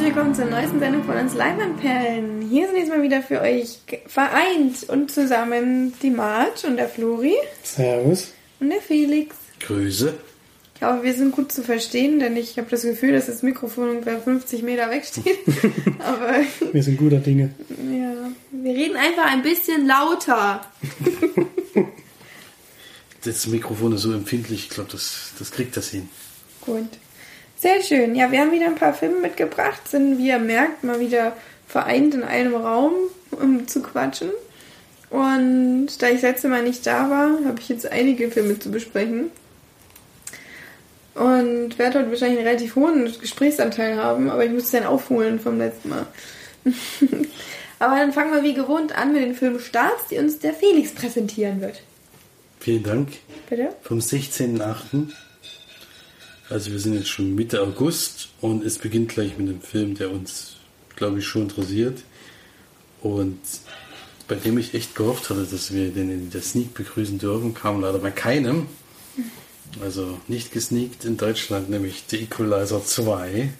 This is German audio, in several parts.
herzlich willkommen zur neuesten Sendung von uns Leinwandperlen. Hier sind jetzt mal wieder für euch vereint und zusammen die Marge und der Flori. Servus. Und der Felix. Grüße. Ich hoffe, wir sind gut zu verstehen, denn ich habe das Gefühl, dass das Mikrofon ungefähr 50 Meter wegsteht. Aber wir sind guter Dinge. Ja, wir reden einfach ein bisschen lauter. das Mikrofon ist so empfindlich, ich glaube, das, das kriegt das hin. Gut. Sehr schön. Ja, wir haben wieder ein paar Filme mitgebracht, sind, wie ihr merkt, mal wieder vereint in einem Raum, um zu quatschen. Und da ich letzte Mal nicht da war, habe ich jetzt einige Filme zu besprechen. Und werde heute wahrscheinlich einen relativ hohen Gesprächsanteil haben, aber ich muss es dann aufholen vom letzten Mal. aber dann fangen wir wie gewohnt an mit den Filmstarts, die uns der Felix präsentieren wird. Vielen Dank. Bitte? Vom 16.8. Also wir sind jetzt schon Mitte August und es beginnt gleich mit einem Film, der uns, glaube ich, schon interessiert. Und bei dem ich echt gehofft hatte, dass wir den in der Sneak begrüßen dürfen, kam leider bei keinem. Also nicht gesneakt in Deutschland, nämlich The Equalizer 2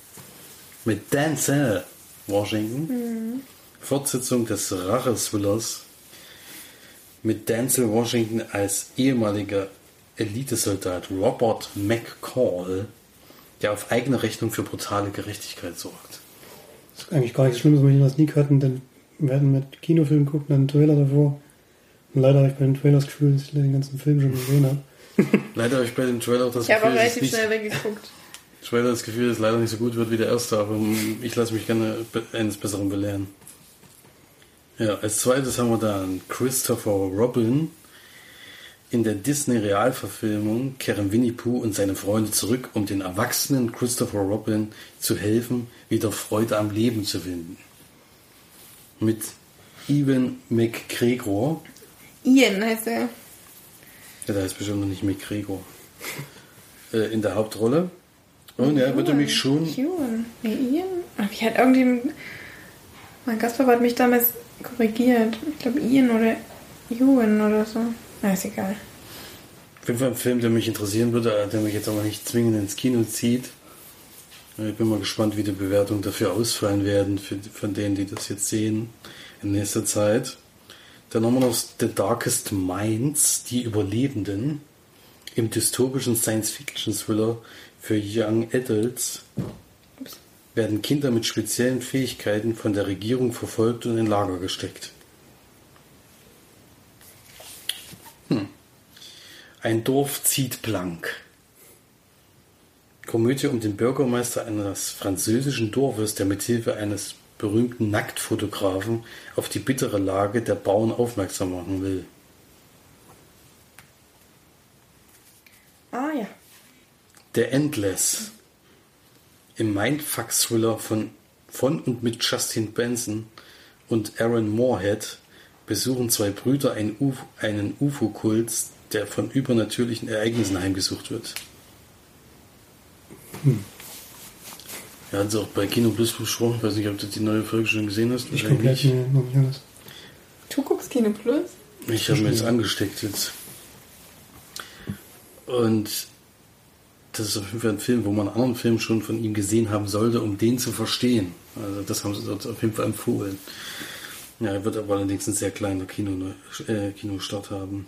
mit Denzel Washington. Mhm. Fortsetzung des Racheswillers mit Denzel Washington als ehemaliger Elitesoldat Robert McCall, der auf eigene Rechnung für brutale Gerechtigkeit sorgt. Das ist eigentlich gar nicht so schlimm, dass wir das nie hatten, denn wir hatten mit Kinofilmen gucken, dann einen Trailer davor. Und leider habe ich bei den Trailers das Gefühl, dass ich den ganzen Film schon gesehen habe. leider habe ich bei den Trailers das ich Gefühl, dass relativ schnell weggeguckt. Trailer das Gefühl, dass es leider nicht so gut wird wie der erste, aber ich lasse mich gerne eines Besseren belehren. Ja, als zweites haben wir dann Christopher Robin, in der Disney-Realverfilmung kehren Winnie Pooh und seine Freunde zurück, um den erwachsenen Christopher Robin zu helfen, wieder Freude am Leben zu finden. Mit Ewan McGregor. Ian heißt er. Ja, der heißt bestimmt noch nicht McGregor. äh, in der Hauptrolle. Und er würde mich schon. Ewan. Nee, Ian. Aber ich hatte irgendwie. Mein Gastgeber hat mich damals korrigiert. Ich glaube Ian oder Ewan oder so. Na, ist egal. Auf jeden Fall ein Film, der mich interessieren würde, der mich jetzt aber nicht zwingend ins Kino zieht. Ich bin mal gespannt, wie die Bewertungen dafür ausfallen werden, für, von denen, die das jetzt sehen in nächster Zeit. Dann haben wir noch The Darkest Minds, die Überlebenden, im dystopischen Science-Fiction-Thriller für Young Adults werden Kinder mit speziellen Fähigkeiten von der Regierung verfolgt und in Lager gesteckt. Hm. Ein Dorf zieht blank. Komödie um den Bürgermeister eines französischen Dorfes, der mithilfe eines berühmten Nacktfotografen auf die bittere Lage der Bauern aufmerksam machen will. Ah ja. Der Endless. Im Mindfuck-Thriller von, von und mit Justin Benson und Aaron Moorhead besuchen zwei Brüder einen, Uf einen UFO-Kult, der von übernatürlichen Ereignissen heimgesucht wird. Hm. Er hat es auch bei Kino Plus besprochen. Ich weiß nicht, ob du die neue Folge schon gesehen hast. Ich gucke nicht. noch nicht alles. Du guckst Kino Plus? Ich habe mir jetzt angesteckt jetzt. Und das ist auf jeden Fall ein Film, wo man einen anderen Film schon von ihm gesehen haben sollte, um den zu verstehen. Also das haben sie dort auf jeden Fall empfohlen. Ja, er wird aber allerdings einen sehr kleinen Kino, äh, Kinostart haben.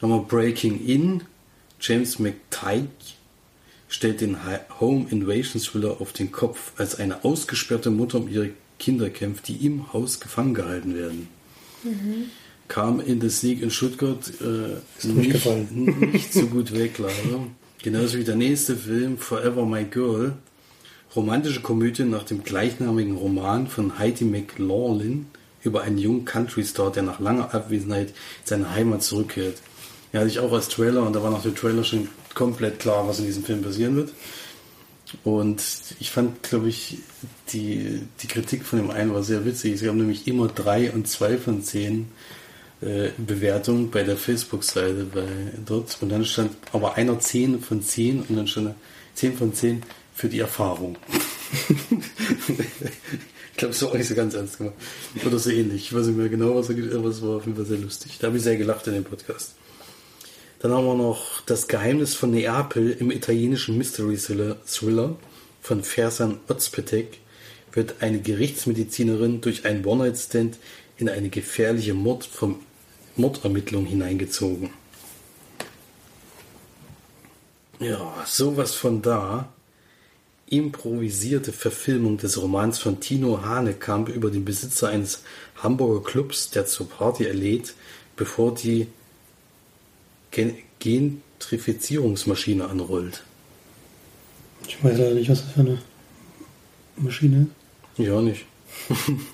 Dann haben wir Breaking In. James McTighe stellt den Home Invasion Thriller auf den Kopf, als eine ausgesperrte Mutter um ihre Kinder kämpft, die im Haus gefangen gehalten werden. Mhm. Kam in der Sieg in Stuttgart äh, nicht, nicht so gut weg, leider. Genauso wie der nächste Film, Forever My Girl. Romantische Komödie nach dem gleichnamigen Roman von Heidi McLaughlin über einen jungen Country-Star, der nach langer Abwesenheit in seine Heimat zurückkehrt. Ja, hatte ich auch als Trailer und da war nach dem Trailer schon komplett klar, was in diesem Film passieren wird. Und ich fand, glaube ich, die, die Kritik von dem einen war sehr witzig. Sie haben nämlich immer drei und zwei von zehn äh, Bewertungen bei der Facebook-Seite dort. Und dann stand aber einer zehn von zehn und dann stand zehn von zehn für die Erfahrung. Ich glaube, es war auch nicht so ganz ernst gemacht. Oder so ähnlich. Ich weiß nicht mehr genau, was er gesagt aber es war auf jeden Fall sehr lustig. Da habe ich sehr gelacht in dem Podcast. Dann haben wir noch Das Geheimnis von Neapel im italienischen Mystery Thriller von Fersan Ozpetek wird eine Gerichtsmedizinerin durch einen One-Night-Stand in eine gefährliche Mord vom Mordermittlung hineingezogen. Ja, sowas von da. Improvisierte Verfilmung des Romans von Tino Hanekamp über den Besitzer eines Hamburger Clubs, der zur Party erlädt, bevor die Gen Gentrifizierungsmaschine anrollt. Ich weiß leider nicht, was das für eine Maschine ist. Ja, nicht.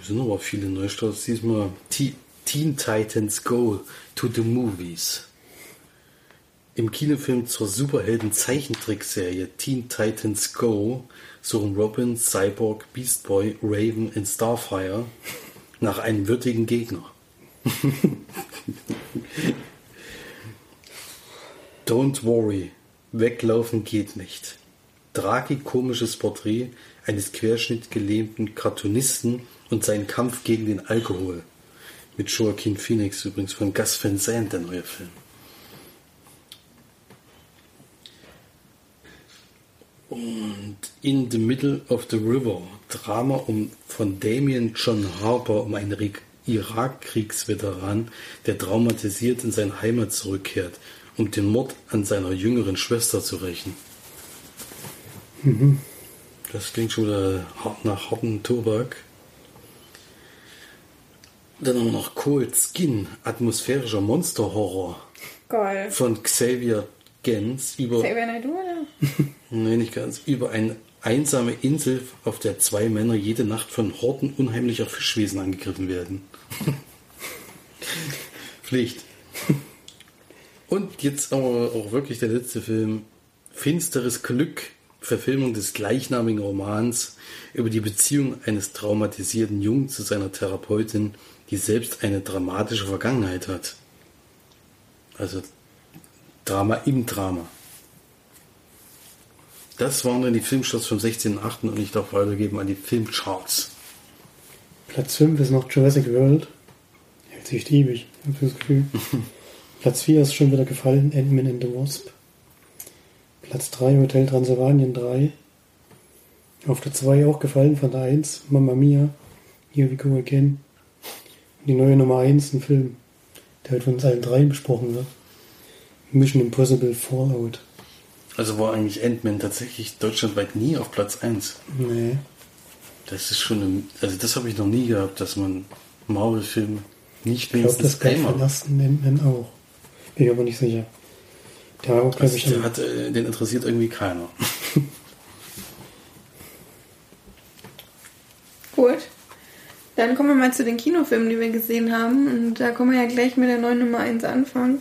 Es sind aber viele Neustarts diesmal. Teen Titans Go to the Movies. Im Kinofilm zur Superhelden-Zeichentrickserie Teen Titans Go suchen Robin, Cyborg, Beast Boy, Raven und Starfire nach einem würdigen Gegner. Don't worry, weglaufen geht nicht. Tragikomisches Porträt eines querschnittgelähmten Cartoonisten und sein Kampf gegen den Alkohol. Mit Joaquin Phoenix übrigens von Gus Van Sant, der neue Film. Und In the Middle of the River, Drama um, von Damien John Harper um einen Irakkriegsveteran, der traumatisiert in seine Heimat zurückkehrt, um den Mord an seiner jüngeren Schwester zu rächen. Mhm. Das klingt schon wieder hart nach harten Tobak. Dann haben wir noch Cold Skin, atmosphärischer Monsterhorror Geil. von Xavier Gens über, Xavier Naidoo, oder? nee, nicht ganz, über eine einsame Insel, auf der zwei Männer jede Nacht von Horden unheimlicher Fischwesen angegriffen werden. Pflicht. Und jetzt aber auch wirklich der letzte Film, Finsteres Glück, Verfilmung des gleichnamigen Romans über die Beziehung eines traumatisierten Jungen zu seiner Therapeutin, die selbst eine dramatische Vergangenheit hat. Also Drama im Drama. Das waren dann die Filmstarts vom 16.8. und ich darf weitergeben an die Filmcharts. Platz 5 ist noch Jurassic World. Hält sich ewig, hab ich das Gefühl. Platz 4 ist schon wieder gefallen, Ant-Man and the Wasp. Platz 3 Hotel Transylvanien 3. Auf der 2 auch gefallen von der 1, Mamma Mia, Here We Go Again. Und die neue Nummer 1, ein Film, der heute von uns allen dreien besprochen wird. Mission Impossible Fallout. Also war eigentlich Ant-Man tatsächlich deutschlandweit nie auf Platz 1. Nee. Das ist schon, ein, also das habe ich noch nie gehabt, dass man Marvel-Film nicht Ich glaube, wenigstens das einmal. ersten Ant-Man auch. Bin ich aber nicht sicher. Der war auch, Also ich, der hat, äh, den interessiert irgendwie keiner. Gut. Dann kommen wir mal zu den Kinofilmen, die wir gesehen haben. Und da können wir ja gleich mit der neuen Nummer 1 anfangen.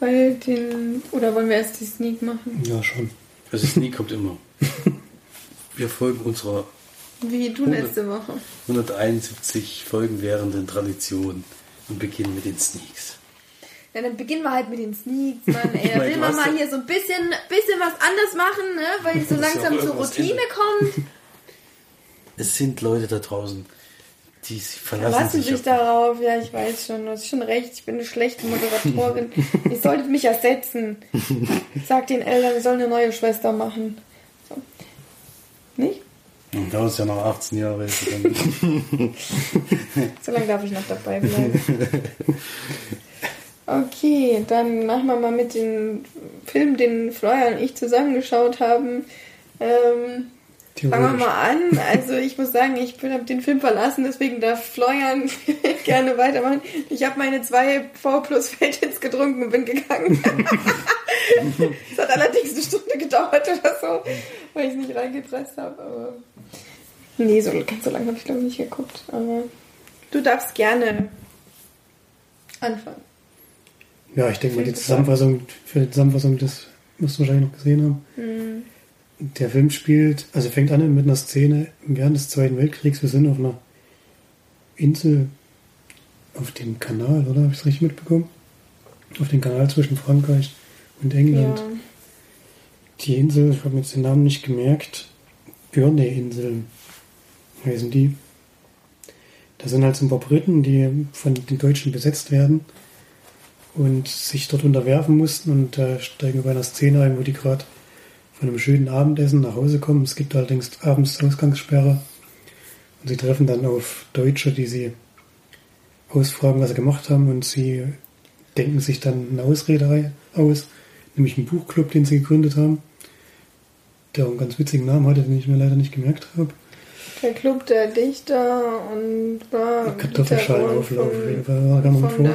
Weil den. Oder wollen wir erst die Sneak machen? ja schon. Also Sneak kommt immer. Wir folgen unserer Wie du Hundert. letzte Woche. 171 Folgen währenden Tradition und beginnen mit den Sneaks. Ja, dann beginnen wir halt mit den Sneaks, Mann. Ey, da will man mal hier so ein bisschen, bisschen was anders machen, ne? Weil so langsam zur Routine kommt. Es sind Leute da draußen, die verlassen Verlassen sich sich auf darauf. Ja, ich weiß schon. Du hast schon recht. Ich bin eine schlechte Moderatorin. Ihr solltet mich ersetzen. Sag den Eltern, ich soll eine neue Schwester machen. So. Nicht? Und da ist ja noch 18 Jahre So lange darf ich noch dabei bleiben. Okay, dann machen wir mal mit dem Film, den Florian und ich zusammengeschaut haben. Ähm, fangen wir mal an. Also ich muss sagen, ich habe den Film verlassen, deswegen darf Florian gerne weitermachen. Ich habe meine zwei V plus Feldins getrunken und bin gegangen. Es hat allerdings eine Stunde gedauert oder so, weil ich es nicht reingepresst habe. Aber nee, so ganz so lange habe ich glaube ich nicht geguckt. Aber du darfst gerne anfangen. Ja, ich denke mal, die Zusammenfassung, für die Zusammenfassung, das musst du wahrscheinlich noch gesehen haben. Hm. Der Film spielt, also fängt an mit einer Szene während des Zweiten Weltkriegs. Wir sind auf einer Insel auf dem Kanal, oder? Habe ich es richtig mitbekommen? Auf dem Kanal zwischen Frankreich und England. Ja. Die Insel, ich habe mir jetzt den Namen nicht gemerkt, Börne-Inseln heißen die. Da sind halt so ein paar Briten, die von den Deutschen besetzt werden und sich dort unterwerfen mussten und da steigen wir bei einer Szene ein, wo die gerade von einem schönen Abendessen nach Hause kommen. Es gibt allerdings abends Ausgangssperre. Und sie treffen dann auf Deutsche, die sie ausfragen, was sie gemacht haben. Und sie denken sich dann eine Ausrede aus, nämlich einen Buchclub, den sie gegründet haben, der auch einen ganz witzigen Namen hatte, den ich mir leider nicht gemerkt habe. Der Club der Dichter und war Kartoffelschallauflauf auf jeden Fall. War noch von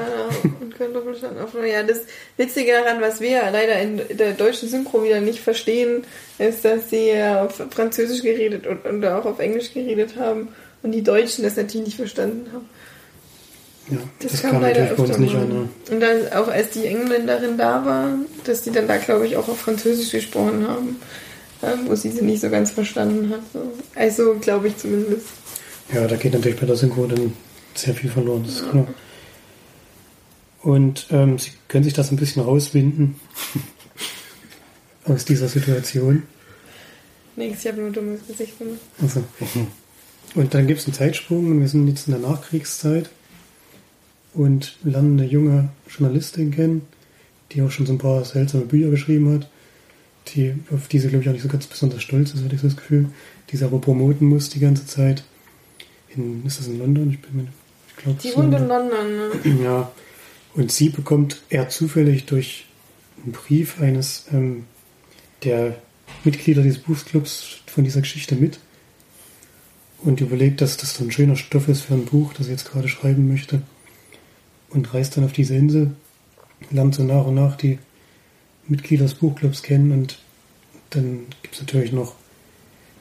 und Kartoffelschallauflauf. Ja, das Witzige daran, was wir leider in der deutschen Synchro wieder nicht verstehen, ist, dass sie ja auf Französisch geredet und, und auch auf Englisch geredet haben und die Deutschen das natürlich nicht verstanden haben. Ja, Das, das, kam, kam leider öfter nicht an. ne? Und dann auch als die Engländerin da war, dass die dann da, glaube ich, auch auf Französisch gesprochen haben, wo sie sie nicht so ganz verstanden hat. So. Also, glaube ich zumindest. Ja, da geht natürlich bei der Synchro dann sehr viel verloren, das ist klar. Und ähm, sie können sich das ein bisschen rauswinden aus dieser Situation. Nee, ich habe nur ein dummes Gesicht gemacht. Also. Und dann gibt es einen Zeitsprung und wir sind jetzt in der Nachkriegszeit und lernen eine junge Journalistin kennen, die auch schon so ein paar seltsame Bücher geschrieben hat, die, auf die sie, glaube ich, auch nicht so ganz besonders stolz ist, hatte ich so das Gefühl, die sie aber promoten muss die ganze Zeit. In, ist das in London? Ich bin mir ich glaube, Die wohnt in London, ne? ja, und sie bekommt eher zufällig durch einen Brief eines ähm, der Mitglieder dieses Buchclubs von dieser Geschichte mit und überlegt, dass das so ein schöner Stoff ist für ein Buch, das sie jetzt gerade schreiben möchte und reist dann auf diese Insel, lernt so nach und nach die Mitglieder des Buchclubs kennen und dann gibt es natürlich noch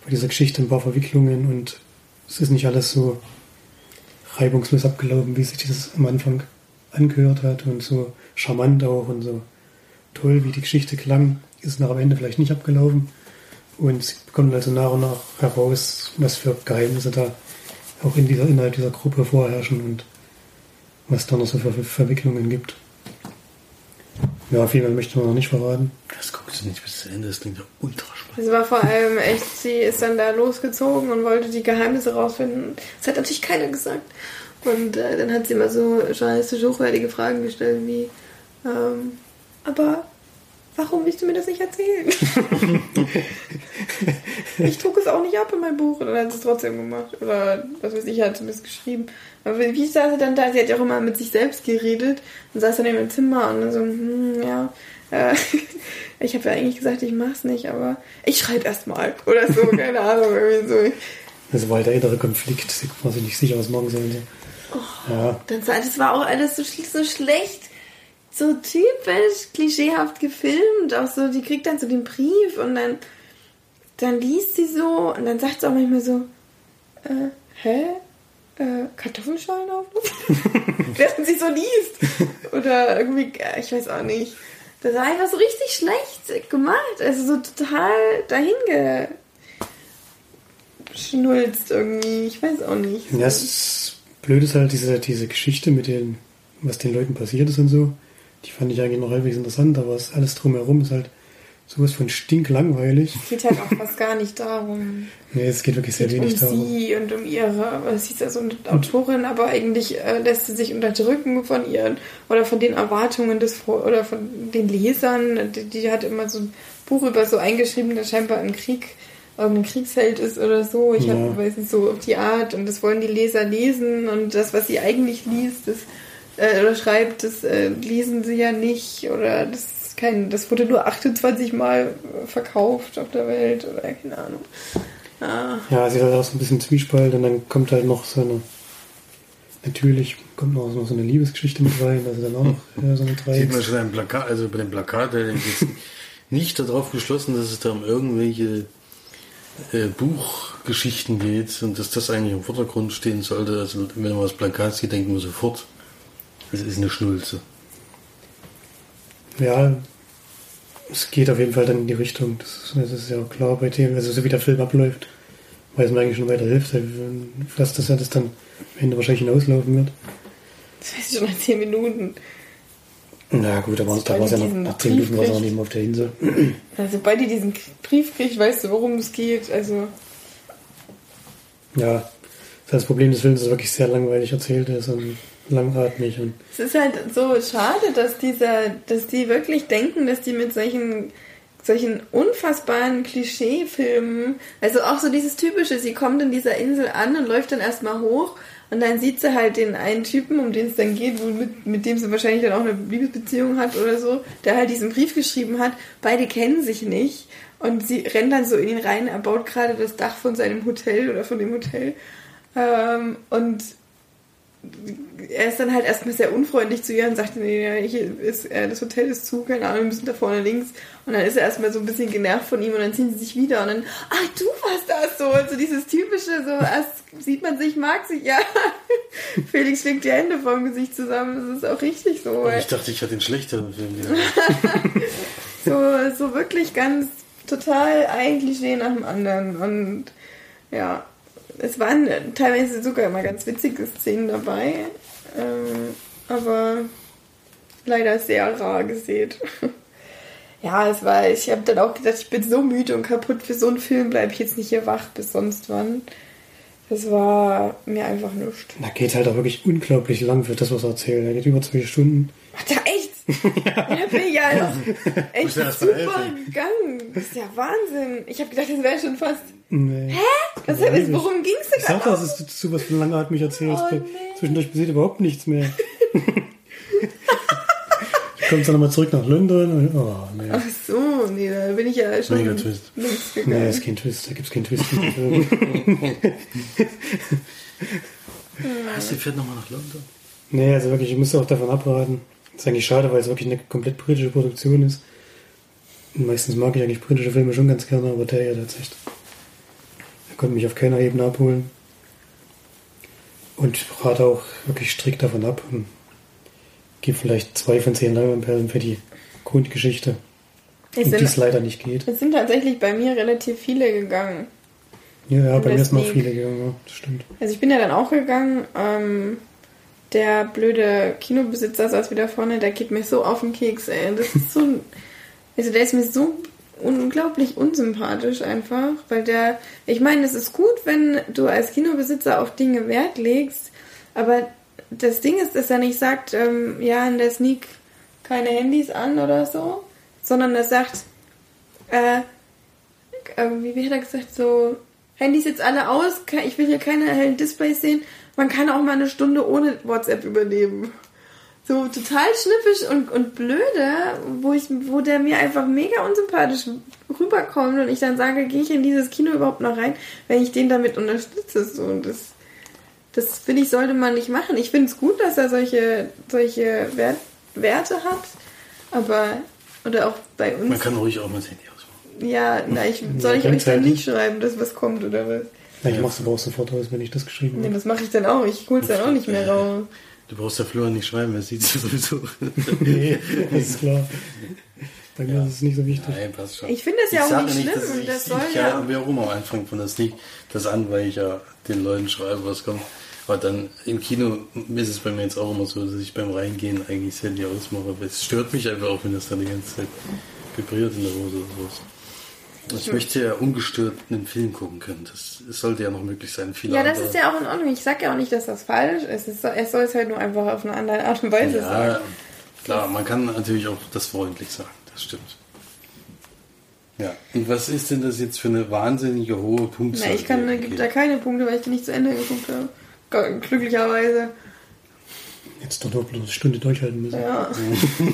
bei dieser Geschichte ein paar Verwicklungen und es ist nicht alles so reibungslos abgelaufen, wie sich das am Anfang angehört hat und so charmant auch und so toll, wie die Geschichte klang, ist nach am Ende vielleicht nicht abgelaufen. Und sie bekommen also nach und nach heraus, was für Geheimnisse da auch in dieser, innerhalb dieser Gruppe vorherrschen und was da noch so für Verwicklungen gibt. Ja, viel mehr möchte man noch nicht verraten. Das guckst du nicht bis zu Ende, das klingt ja ultra spannend. Es war vor allem echt, sie ist dann da losgezogen und wollte die Geheimnisse rausfinden. Das hat natürlich keiner gesagt. Und äh, dann hat sie immer so journalistisch hochwertige Fragen gestellt wie, ähm, aber warum willst du mir das nicht erzählen? ich druck es auch nicht ab in mein Buch. Und dann hat sie es trotzdem gemacht. Oder was weiß ich, hat zumindest geschrieben. Aber wie saß sie dann da? Sie hat ja auch immer mit sich selbst geredet und saß dann in ihrem Zimmer und dann so, hm, ja, äh, ich habe ja eigentlich gesagt, ich mach's nicht, aber ich schreibe erst mal. Oder so, keine Ahnung, irgendwie so. Das war halt der innere Konflikt. Sie war sich nicht sicher, was machen sollen. So. Ja, Dann, sah- das war auch alles so, so schlecht, so typisch klischeehaft gefilmt. Auch so, die kriegt dann so den Brief und dann, dann liest sie so und dann sagt sie auch manchmal so, äh, hä? Äh, Kartoffelschalen aufrufen? Während sie so liest. Oder irgendwie, äh, ich weiß auch nicht. Das war einfach so richtig schlecht gemacht. Also so total dahin geschnulzt irgendwie. Ich weiß auch nicht. Ja, es ist blöd ist halt diese, diese Geschichte mit den, was den Leuten passiert ist und so. Die fand ich eigentlich noch halbwegs interessant, aber es alles drumherum ist halt sowas von stinklangweilig. Es geht halt auch fast gar nicht darum. Nee, es geht wirklich sehr geht wenig um darum. sie und um ihre, sie ist ja so eine Autorin, aber eigentlich äh, lässt sie sich unterdrücken von ihren oder von den Erwartungen des oder von den Lesern. Die, die hat immer so ein Buch über so eingeschrieben, der scheinbar im Krieg irgendein Kriegsheld ist oder so. Ich Ja. hab, weiß nicht, so auf die Art und das wollen die Leser lesen und das, was sie eigentlich liest, das äh, oder schreibt, das äh, lesen sie ja nicht oder das ist kein, das wurde nur 28 Mal verkauft auf der Welt oder keine Ahnung. Ah. Ja, sie hat halt auch so ein bisschen Zwiespalt und dann kommt halt noch so eine, natürlich kommt noch so eine Liebesgeschichte mit rein, also dann auch noch ja, so eine Sieht man Dreieck. schon ein Plakat, also bei dem Plakat, der jetzt nicht darauf geschlossen, dass es da um irgendwelche äh, Buchgeschichten geht und dass das eigentlich im Vordergrund stehen sollte. Also wenn man das Plakat sieht, denkt man sofort, es ist eine Schnulze. Ja, es geht auf jeden Fall dann in die Richtung. Das ist, das ist ja auch klar bei dem, also so wie der Film abläuft, weiß man eigentlich schon weiter hilft, was das ja das dann am Ende wahrscheinlich hinauslaufen wird. Das weiß ich schon nach 10 Minuten. Na gut, da war es ja noch, nach 10 Minuten war es auch nicht mehr auf der Insel. Also, sobald die diesen Brief kriegt, weißt du, worum es geht. Also, Ja, das Problem des Films ist wirklich sehr langweilig erzählt ist und langatmig und es ist halt so schade, dass dieser, dass die wirklich denken, dass die mit solchen solchen unfassbaren Klischeefilmen. Also auch so dieses typische, sie kommt in dieser Insel an und läuft dann erstmal hoch und dann sieht sie halt den einen Typen, um den es dann geht, mit, mit dem sie wahrscheinlich dann auch eine Liebesbeziehung hat oder so, der halt diesen Brief geschrieben hat. Beide kennen sich nicht und sie rennt dann so in ihn rein, er baut gerade das Dach von seinem Hotel oder von dem Hotel. Ähm, und er ist dann halt erstmal sehr unfreundlich zu ihr und sagt, nee, hier ist, äh, das Hotel ist zu, keine Ahnung, wir müssen da vorne links. Und dann ist er erstmal so ein bisschen genervt von ihm und dann ziehen sie sich wieder und dann, ach, du warst das so. So dieses typische, so erst sieht man sich, mag sich, ja. Felix schlägt die Hände vom Gesicht zusammen, das ist auch richtig so. Ich dachte, ich hatte den schlechteren Film so, so wirklich ganz total ein Klischee nach dem anderen und ja, es waren teilweise sogar immer ganz witzige Szenen dabei, ähm, aber leider sehr rar gesät. ja, es war, ich habe dann auch gedacht, ich bin so müde und kaputt für so einen Film, bleibe ich jetzt nicht hier wach bis sonst wann. Das war mir einfach nichts. Da geht halt auch wirklich unglaublich lang für das, was er erzählt. Er geht über zwei Stunden. Ach, ja, echt? ja, ja bin ja noch echt super gegangen. Das ist ja Wahnsinn. Ich habe gedacht, das wäre schon fast. Nee. Hä? Was, heißt, worum ging es denn Ich sag das, es ist zu was von lange hat mich erzählt. Oh, nee. Zwischendurch passiert überhaupt nichts mehr. kommt dann nochmal zurück nach London. Und, oh, nee. Ach so, nee, da bin ich ja schon Mega Twist. Nee, das ist kein Twist, da gibt es keinen Twist. Was, sie fährt nochmal nach London? nee, also wirklich, ich muss auch davon abraten. Das ist eigentlich schade, weil es wirklich eine komplett britische Produktion ist. Und meistens mag ich eigentlich britische Filme schon ganz gerne, aber der ist echt. Er konnte mich auf keiner Ebene abholen. Und ich rate auch wirklich strikt davon ab und gebe vielleicht zwei von zehn Leinwandperlen für die Grundgeschichte. Es um die es leider nicht geht. es sind tatsächlich bei mir relativ viele gegangen. Ja, ja bei mir sind deswegen- viele gegangen, ja, das stimmt. Also ich bin ja dann auch gegangen. Ähm, der blöde Kinobesitzer saß wieder vorne, der geht mir so auf den Keks, ey. Das ist so also der ist mir so unglaublich unsympathisch einfach, weil der, ich meine, es ist gut, wenn du als Kinobesitzer auf Dinge Wert legst, aber das Ding ist, dass er nicht sagt, ähm, ja, in der Sneak keine Handys an oder so, sondern er sagt, äh, äh, wie, wie hat er gesagt, so, Handys jetzt alle aus, ich will hier keine hellen Displays sehen, man kann auch mal eine Stunde ohne WhatsApp überleben. So total schnippisch und, und blöde, wo, ich, wo der mir einfach mega unsympathisch rüberkommt und ich dann sage, gehe ich in dieses Kino überhaupt noch rein, wenn ich den damit unterstütze. So, und das, das finde ich, sollte man nicht machen. Ich finde es gut, dass er solche, solche Wert, Werte hat, aber, oder auch bei uns. Man kann ruhig auch mal das Handy ausmachen. Ja, na, ich, soll ich euch dann nicht schreiben, dass was kommt oder was? Ja, ich mach's aber auch sofort aus, wenn ich das geschrieben Nee, habe. das mache ich dann auch. Ich hol's dann auch nicht mehr raus. Du brauchst der Florian nicht schreiben, er sieht sowieso. Nee, das ist klar. Bei mir ist es nicht so wichtig. Nein, passt schon. Ich finde das ja Ich auch nicht nicht, schlimm dass ich, das soll ich ja ja, warum am Anfang von der Sneak das an, weil ich ja den Leuten schreibe, was kommt. Aber dann im Kino ist es bei mir jetzt auch immer so, dass ich beim Reingehen eigentlich das Handy ausmache. Aber es stört mich einfach auch, wenn das dann die ganze Zeit vibriert in der Hose oder sowas. Ich möchte ja ungestört einen Film gucken können. Das, das sollte ja noch möglich sein. Viele Ja, das andere- ist ja auch in Ordnung. Ich sag ja auch nicht, dass das falsch ist. Es soll, es soll es halt nur einfach auf eine andere Art und Weise Ja, sagen. klar, man kann natürlich auch das freundlich sagen, das stimmt. Ja, und was ist denn das jetzt für eine wahnsinnige hohe Punktzahl? Na, ich kann, Okay. gibt da keine Punkte, weil ich die nicht zu Ende geguckt habe. Glücklicherweise. Jetzt doch noch bloß eine Stunde durchhalten müssen. Ja.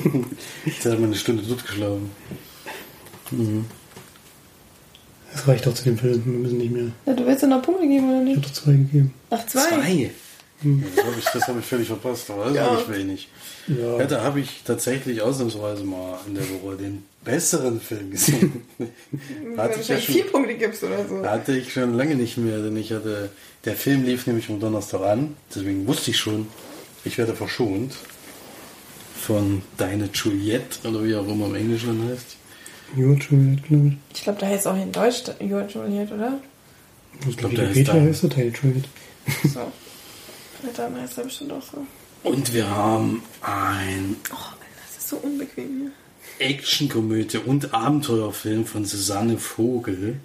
Jetzt hat man eine Stunde totgeschlagen. Das reicht auch zu dem Film. Wir müssen nicht mehr. ja. Du willst ja noch Punkte geben, oder Ich habe nicht? doch zwei gegeben. Ach, zwei. Zwei? Ja, Das habe ich, das hab ich völlig verpasst, aber das Ja. habe ich wenig. Ja. Ja, da habe ich tatsächlich ausnahmsweise mal in der Woche den besseren Film gesehen. Hatte, ich ja schon, vier Punkte gibst oder so. hatte ich schon lange nicht mehr, denn ich hatte, der Film lief nämlich am Donnerstag an, deswegen wusste ich schon, ich werde verschont von Deine Juliette oder wie auch immer im Englischen heißt. Ja, Juliet, glaube ich. Ich glaube, da heißt auch in Deutsch Joa Juliet, oder? Ich glaub, glaube, der Peter da. heißt der Teil Juliet. So. Ja, dann heißt er bestimmt auch so. Und wir haben ein Oh, Alter, das ist so unbequem hier. Actionkomödie und Abenteuerfilm von Susanne Vogel.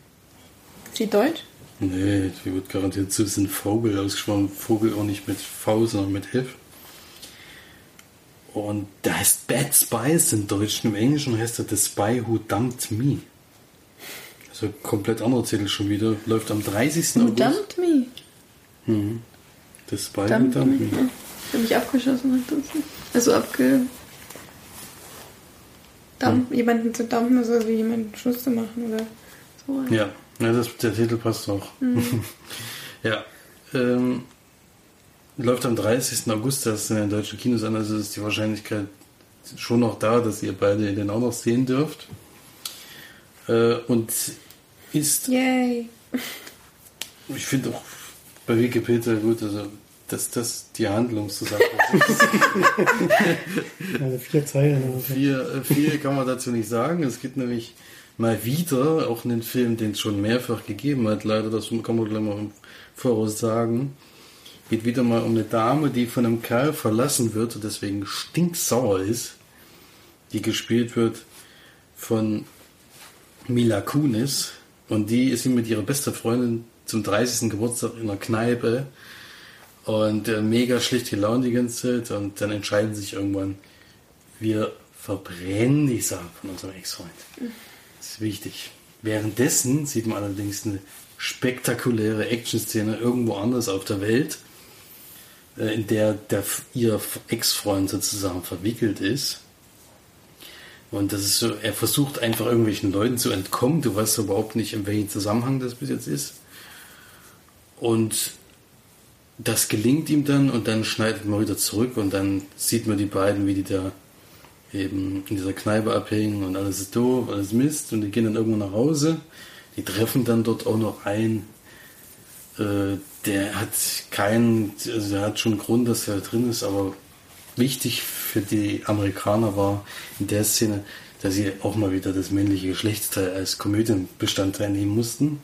Ist die Deutsch? Nee, die wird garantiert Susan Vogel ausgesprochen. Vogel auch nicht mit V, sondern mit F. Und der heißt Bad Spies im Deutschen, im Englischen heißt er The Spy Who Dumped Me. Also komplett anderer Titel schon wieder. Läuft am 30. Who August. dumped me? Mhm. The Spy Who Dumped Dumped me. Me. Ich habe mich abgeschossen. Also abge... Dump, Jemanden zu dumpen also jemanden Schluss zu machen oder so. Ja, ja das, der Titel passt auch. ja. Ähm, läuft am 30. August das in den deutschen Kinos an, also ist die Wahrscheinlichkeit schon noch da, dass ihr beide den auch noch sehen dürft. Äh, und ist, Yay. ich finde auch bei Wikipedia gut, also dass das die Handlungszusammenfassung ist. Also vier Zeilen. aber- Viel, äh, viel kann man dazu nicht sagen. Es gibt nämlich mal wieder auch einen Film, den es schon mehrfach gegeben hat. Leider, das kann man gleich mal im Voraus sagen. Geht wieder mal um eine Dame, die von einem Kerl verlassen wird und deswegen stinksauer ist. Die gespielt wird von Mila Kunis. Und die ist mit ihrer besten Freundin zum 30. Geburtstag in einer Kneipe. Und äh, mega schlecht gelaunt die ganze Zeit. Und dann entscheiden sich irgendwann, wir verbrennen die Sache von unserem Ex-Freund. Das ist wichtig. Währenddessen sieht man allerdings eine spektakuläre Action-Szene irgendwo anders auf der Welt, in der der, ihr Ex-Freund sozusagen verwickelt ist. Und das ist so, er versucht einfach irgendwelchen Leuten zu entkommen. Du weißt überhaupt nicht, in welchem Zusammenhang das bis jetzt ist. Und das gelingt ihm dann und dann schneidet man wieder zurück und dann sieht man die beiden, wie die da eben in dieser Kneipe abhängen und alles ist doof, alles Mist und die gehen dann irgendwo nach Hause. Die treffen dann dort auch noch einen, äh, der hat keinen, also der hat schon einen Grund, dass er drin ist, aber wichtig für die Amerikaner war in der Szene, dass sie auch mal wieder das männliche Geschlechtsteil als Komödienbestandteil nehmen mussten.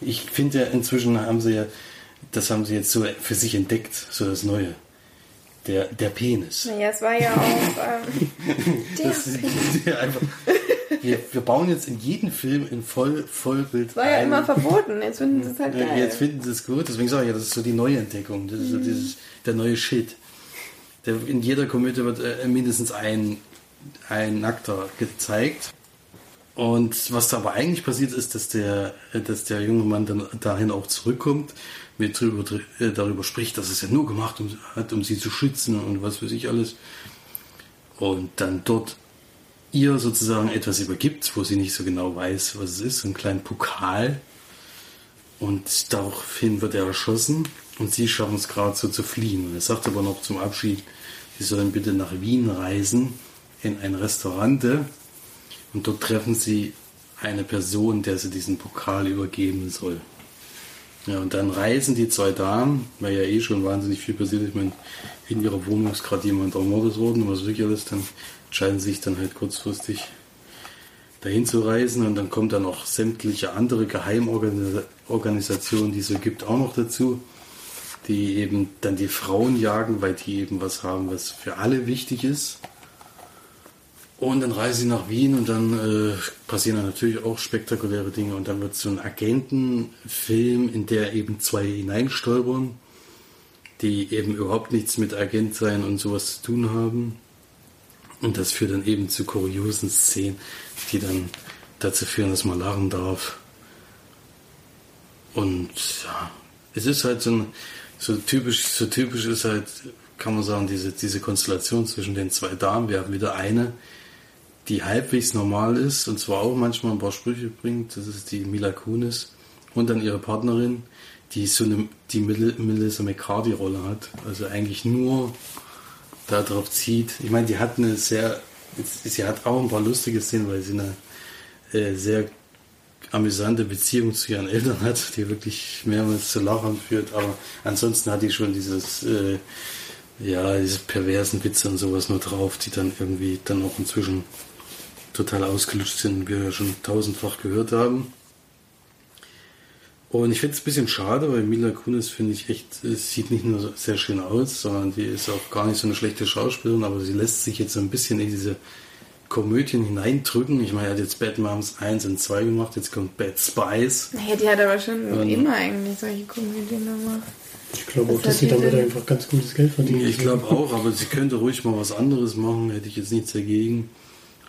Ich finde ja, inzwischen haben sie ja, das haben sie jetzt so für sich entdeckt, so das Neue. Der, der Penis. Naja, es war ja auch. Ähm, der Das ist ja einfach, wir, wir bauen jetzt in jeden Film in Voll, Vollbild war ja ein. immer verboten. Jetzt finden sie es halt geil. Jetzt finden sie es gut, deswegen sage ich ja, das ist so die Neuentdeckung. Das ist so dieses, der neue Shit. Der, in jeder Komödie wird äh, mindestens ein, ein Nackter gezeigt. Und was da aber eigentlich passiert ist, dass der, dass der junge Mann dann dahin auch zurückkommt, mit drüber, äh, darüber spricht, dass es ja nur gemacht hat, um sie zu schützen und was weiß ich alles. Und dann dort ihr sozusagen etwas übergibt, wo sie nicht so genau weiß, was es ist, so einen kleinen Pokal. Und daraufhin wird er erschossen und sie schaffen es gerade so zu fliehen. Und er sagt aber noch zum Abschied, sie sollen bitte nach Wien reisen, in ein Restaurant. Und dort treffen sie eine Person, der sie diesen Pokal übergeben soll. Ja, und dann reisen die zwei Damen, weil ja eh schon wahnsinnig viel passiert. Ich meine, in ihrer Wohnung ist gerade jemand ermordet worden, was wirklich alles, dann entscheiden sich dann halt kurzfristig dahin zu reisen und dann kommt dann noch sämtliche andere Geheimorganisationen, die es so gibt, auch noch dazu, die eben dann die Frauen jagen, weil die eben was haben, was für alle wichtig ist. Und dann reisen sie nach Wien und dann äh, passieren dann natürlich auch spektakuläre Dinge und dann wird so ein Agentenfilm, in der eben zwei hineinstolpern, die eben überhaupt nichts mit Agent sein und sowas zu tun haben. Und das führt dann eben zu kuriosen Szenen, die dann dazu führen, dass man lachen darf. Und ja, es ist halt so ein, so typisch, so typisch ist halt, kann man sagen, diese, diese Konstellation zwischen den zwei Damen. Wir haben wieder eine, die halbwegs normal ist und zwar auch manchmal ein paar Sprüche bringt. Das ist die Mila Kunis. Und dann ihre Partnerin, die so eine, die Mel- Melissa McCarthy-Rolle hat. Also eigentlich nur darauf zieht. Ich meine, die hat eine sehr, sie hat auch ein paar lustige Szenen, weil sie eine äh, sehr amüsante Beziehung zu ihren Eltern hat, die wirklich mehrmals zu Lachen führt. Aber ansonsten hat die schon dieses, äh, ja, diese perversen Witze und sowas nur drauf, die dann irgendwie dann auch inzwischen total ausgelutscht sind, wie wir schon tausendfach gehört haben. Und ich finde es ein bisschen schade, weil Mila Kunis finde ich echt, es sieht nicht nur so sehr schön aus, sondern die ist auch gar nicht so eine schlechte Schauspielerin, aber sie lässt sich jetzt so ein bisschen in diese Komödien hineindrücken. Ich meine, er hat jetzt Bad Moms 1 und 2 gemacht, jetzt kommt Bad Spies. Naja, die hat aber schon Und- immer eigentlich solche Komödien gemacht. Ich glaube auch, dass sie damit denn? einfach ganz gutes Geld verdienen. Ich glaube auch, aber sie könnte ruhig mal was anderes machen, hätte ich jetzt nichts dagegen.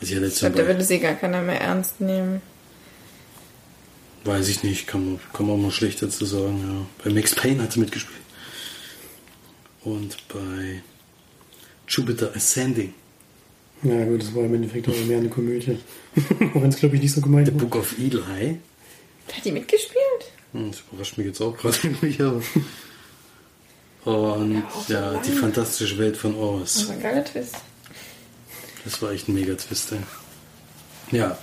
Also Ich glaube, da würde sie gar keiner mehr ernst nehmen. Weiß ich nicht, kann man, kann man mal schlecht dazu sagen, ja. Bei Max Payne hat sie mitgespielt. Und bei Jupiter Ascending, Ja gut, das war im Endeffekt aber mehr eine Komödie. Auch wenn es glaube ich nicht so gemeint The war. Book of Eli. Hat die mitgespielt? Hm, Das überrascht mich jetzt auch gerade irgendwie, aber. Und Ja, auch so ja, die fantastische Welt von Das Oz. war ein geiler Twist. Das war echt ein mega Twist, ey. Ja.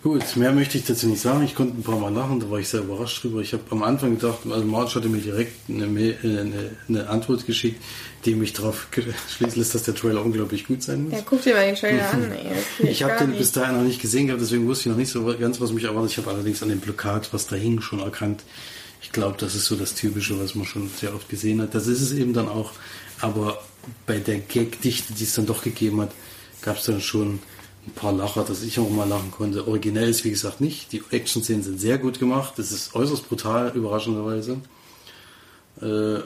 Gut, mehr möchte ich dazu nicht sagen. Ich konnte ein paar Mal lachen, da war ich sehr überrascht drüber. Ich habe am Anfang gedacht, also Marge hatte mir direkt eine, äh, eine, eine Antwort geschickt, die mich darauf schließen lässt, dass der Trailer unglaublich gut sein muss. Ja, guck dir mal den Trailer an. Ey. Ich habe den nicht. bis dahin noch nicht gesehen gehabt, deswegen wusste ich noch nicht so ganz, was mich erwartet. Ich habe allerdings an dem Plakat, was da hing, schon erkannt. Ich glaube, das ist so das Typische, was man schon sehr oft gesehen hat. Das ist es eben dann auch. Aber bei der Gagdichte, die es dann doch gegeben hat, gab es dann schon ein paar Lacher, dass ich auch mal lachen konnte. Originell ist, wie gesagt, nicht. Die Action-Szenen sind sehr gut gemacht. Das ist äußerst brutal, überraschenderweise. Äh,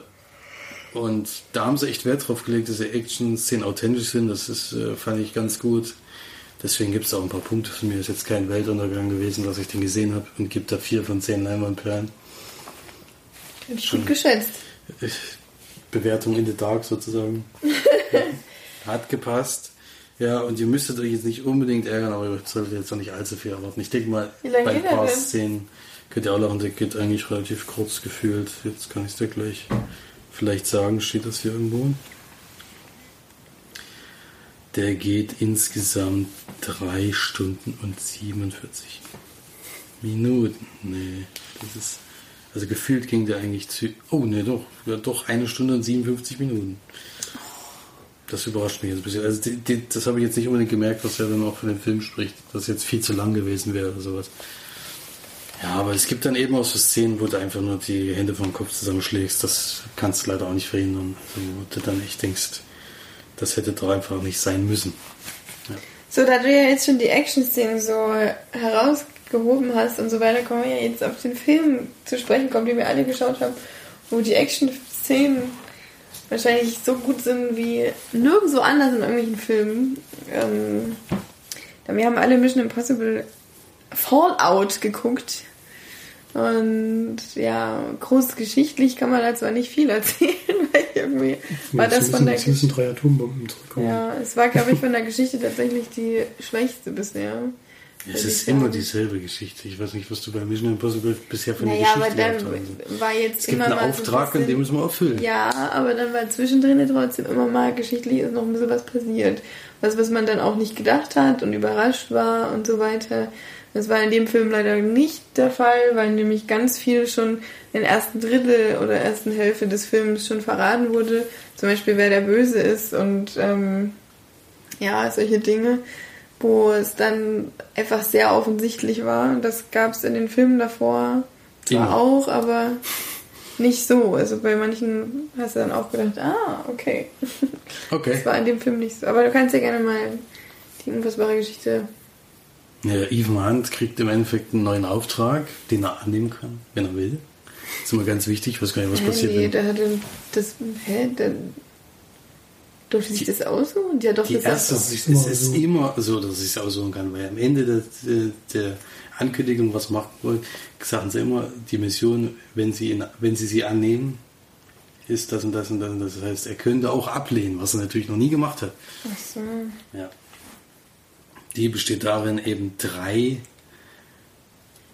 und da haben sie echt Wert drauf gelegt, dass die Action-Szenen authentisch sind. Das ist, äh, fand ich ganz gut. Deswegen gibt es auch ein paar Punkte. Für mich ist jetzt kein Weltuntergang gewesen, dass ich den gesehen habe und gibt da vier von zehn Leinwandperlen. Gut geschätzt. Bewertung in the Dark sozusagen. Hat gepasst. Ja, und ihr müsstet euch jetzt nicht unbedingt ärgern, aber ihr solltet jetzt auch nicht allzu viel erwarten. Ich denke mal, bei ein paar? Szenen könnt ihr auch lachen, der geht eigentlich relativ kurz gefühlt. Jetzt kann ich es dir gleich vielleicht sagen, steht das hier irgendwo? Der geht insgesamt 3 Stunden und 47 Minuten. Nee, das ist. Also gefühlt ging der eigentlich zu. Oh, nee, doch. Ja, doch, eine Stunde und 57 Minuten. Das überrascht mich jetzt ein bisschen. Also die, die, das habe ich jetzt nicht unbedingt gemerkt, was ja dann auch für den Film spricht, dass jetzt viel zu lang gewesen wäre oder sowas. Ja, aber es gibt dann eben auch so Szenen, wo du einfach nur die Hände vom Kopf zusammenschlägst. Das kannst du leider auch nicht verhindern. Also, wo du dann echt denkst, das hätte doch einfach nicht sein müssen. So, da du ja jetzt schon die Action-Szenen so herausgehoben hast und so weiter, kommen wir ja jetzt auf den Film zu sprechen kommen, den wir alle geschaut haben, wo die Action-Szenen wahrscheinlich so gut sind wie nirgendwo anders in irgendwelchen Filmen. Ähm, wir haben alle Mission Impossible Fallout geguckt. Und ja, groß geschichtlich kann man da zwar nicht viel erzählen, weil irgendwie war das von der müssen drei Atombomben zurückkommen. ja, es war, glaube ich, von der Geschichte tatsächlich die schwächste bisher. Es ist immer dieselbe Geschichte. Ich weiß nicht, was du bei Mission Impossible bisher von Naja, der aber Geschichte dann gehabt hast. war jetzt Es gibt immer einen mal so Auftrag ein und den bisschen, müssen wir erfüllen. Ja, aber dann war zwischendrin trotzdem immer mal geschichtlich ist noch ein bisschen was passiert. Was, was man dann auch nicht gedacht hat und überrascht war und so weiter. Das war in dem Film leider nicht der Fall, weil nämlich ganz viel schon in der ersten Drittel oder ersten Hälfte des Films schon verraten wurde. Zum Beispiel, wer der Böse ist und ähm, ja, solche Dinge, wo es dann einfach sehr offensichtlich war. Das gab es in den Filmen davor zwar Immer. auch, aber nicht so. Also bei manchen hast du dann auch gedacht, ah, okay. Okay. Das war in dem Film nicht so. Aber du kannst ja gerne mal die unfassbare Geschichte. Ja, Ethan Hunt kriegt im Endeffekt einen neuen Auftrag, den er annehmen kann, wenn er will. Das ist immer ganz wichtig. Ich weiß gar nicht, was passiert. nee, der hatte das. Hä? Der, durfte sich das aussuchen? Ja, doch, Die das erste, ist es immer ist so. immer so, dass ich es aussuchen kann, weil am Ende der, der Ankündigung, was machen wollen, sagen sie immer, die Mission, wenn sie, in, wenn sie sie annehmen, ist das und das und das und das. Das heißt, er könnte auch ablehnen, was er natürlich noch nie gemacht hat. Ach so. Ja. Die besteht darin, eben drei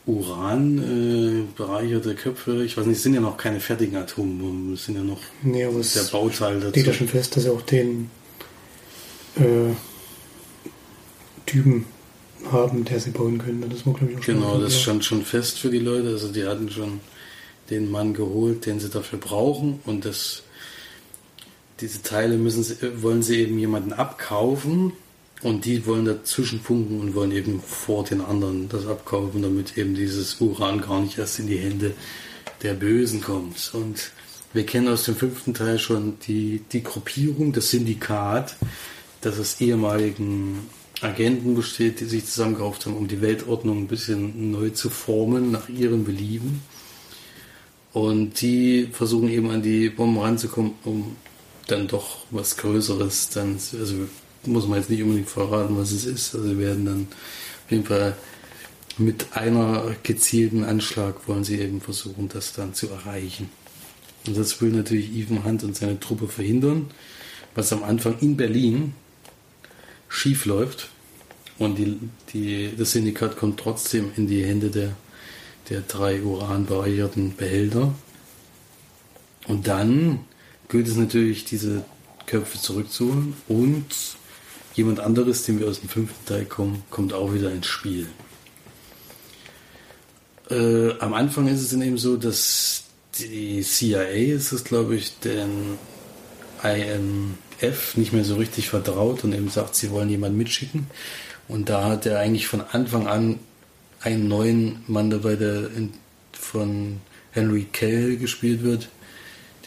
Uran äh, bereicherte Köpfe. Ich weiß nicht, es sind ja noch keine fertigen Atombomben, es sind ja noch Nee, aber es der Bauteil dazu. steht ja schon fest, dass sie auch den äh, Typen haben, der sie bauen können. Das war, glaube ich, auch schon Genau, das stand schon fest für die Leute. Also die hatten schon den Mann geholt, den sie dafür brauchen. Und das, diese Teile müssen sie, wollen sie eben jemanden abkaufen. Und die wollen dazwischen funken und wollen eben vor den anderen das abkaufen, damit eben dieses Uran gar nicht erst in die Hände der Bösen kommt. Und wir kennen aus dem fünften Teil schon die, die Gruppierung, das Syndikat, das aus ehemaligen Agenten besteht, die sich zusammengekauft haben, um die Weltordnung ein bisschen neu zu formen, nach ihrem Belieben. Und die versuchen eben an die Bomben ranzukommen, um dann doch was Größeres, dann, also muss man jetzt nicht unbedingt verraten, was es ist. Also sie werden dann auf jeden Fall mit einer gezielten Anschlag wollen sie eben versuchen, das dann zu erreichen. Und das will natürlich Ethan Hunt und seine Truppe verhindern, was am Anfang in Berlin schief läuft. Und die, die, das Syndikat kommt trotzdem in die Hände der, der drei uranbereicherten Behälter. Und dann gilt es natürlich, diese Köpfe zurückzuholen. Und jemand anderes, den wir aus dem fünften Teil kommen, kommt auch wieder ins Spiel. Äh, am Anfang ist es dann eben so, dass die CIA ist es, glaube ich, den IMF nicht mehr so richtig vertraut und eben sagt, sie wollen jemanden mitschicken. Und da hat er eigentlich von Anfang an einen neuen Mann dabei, der in, von Henry Cahill gespielt wird,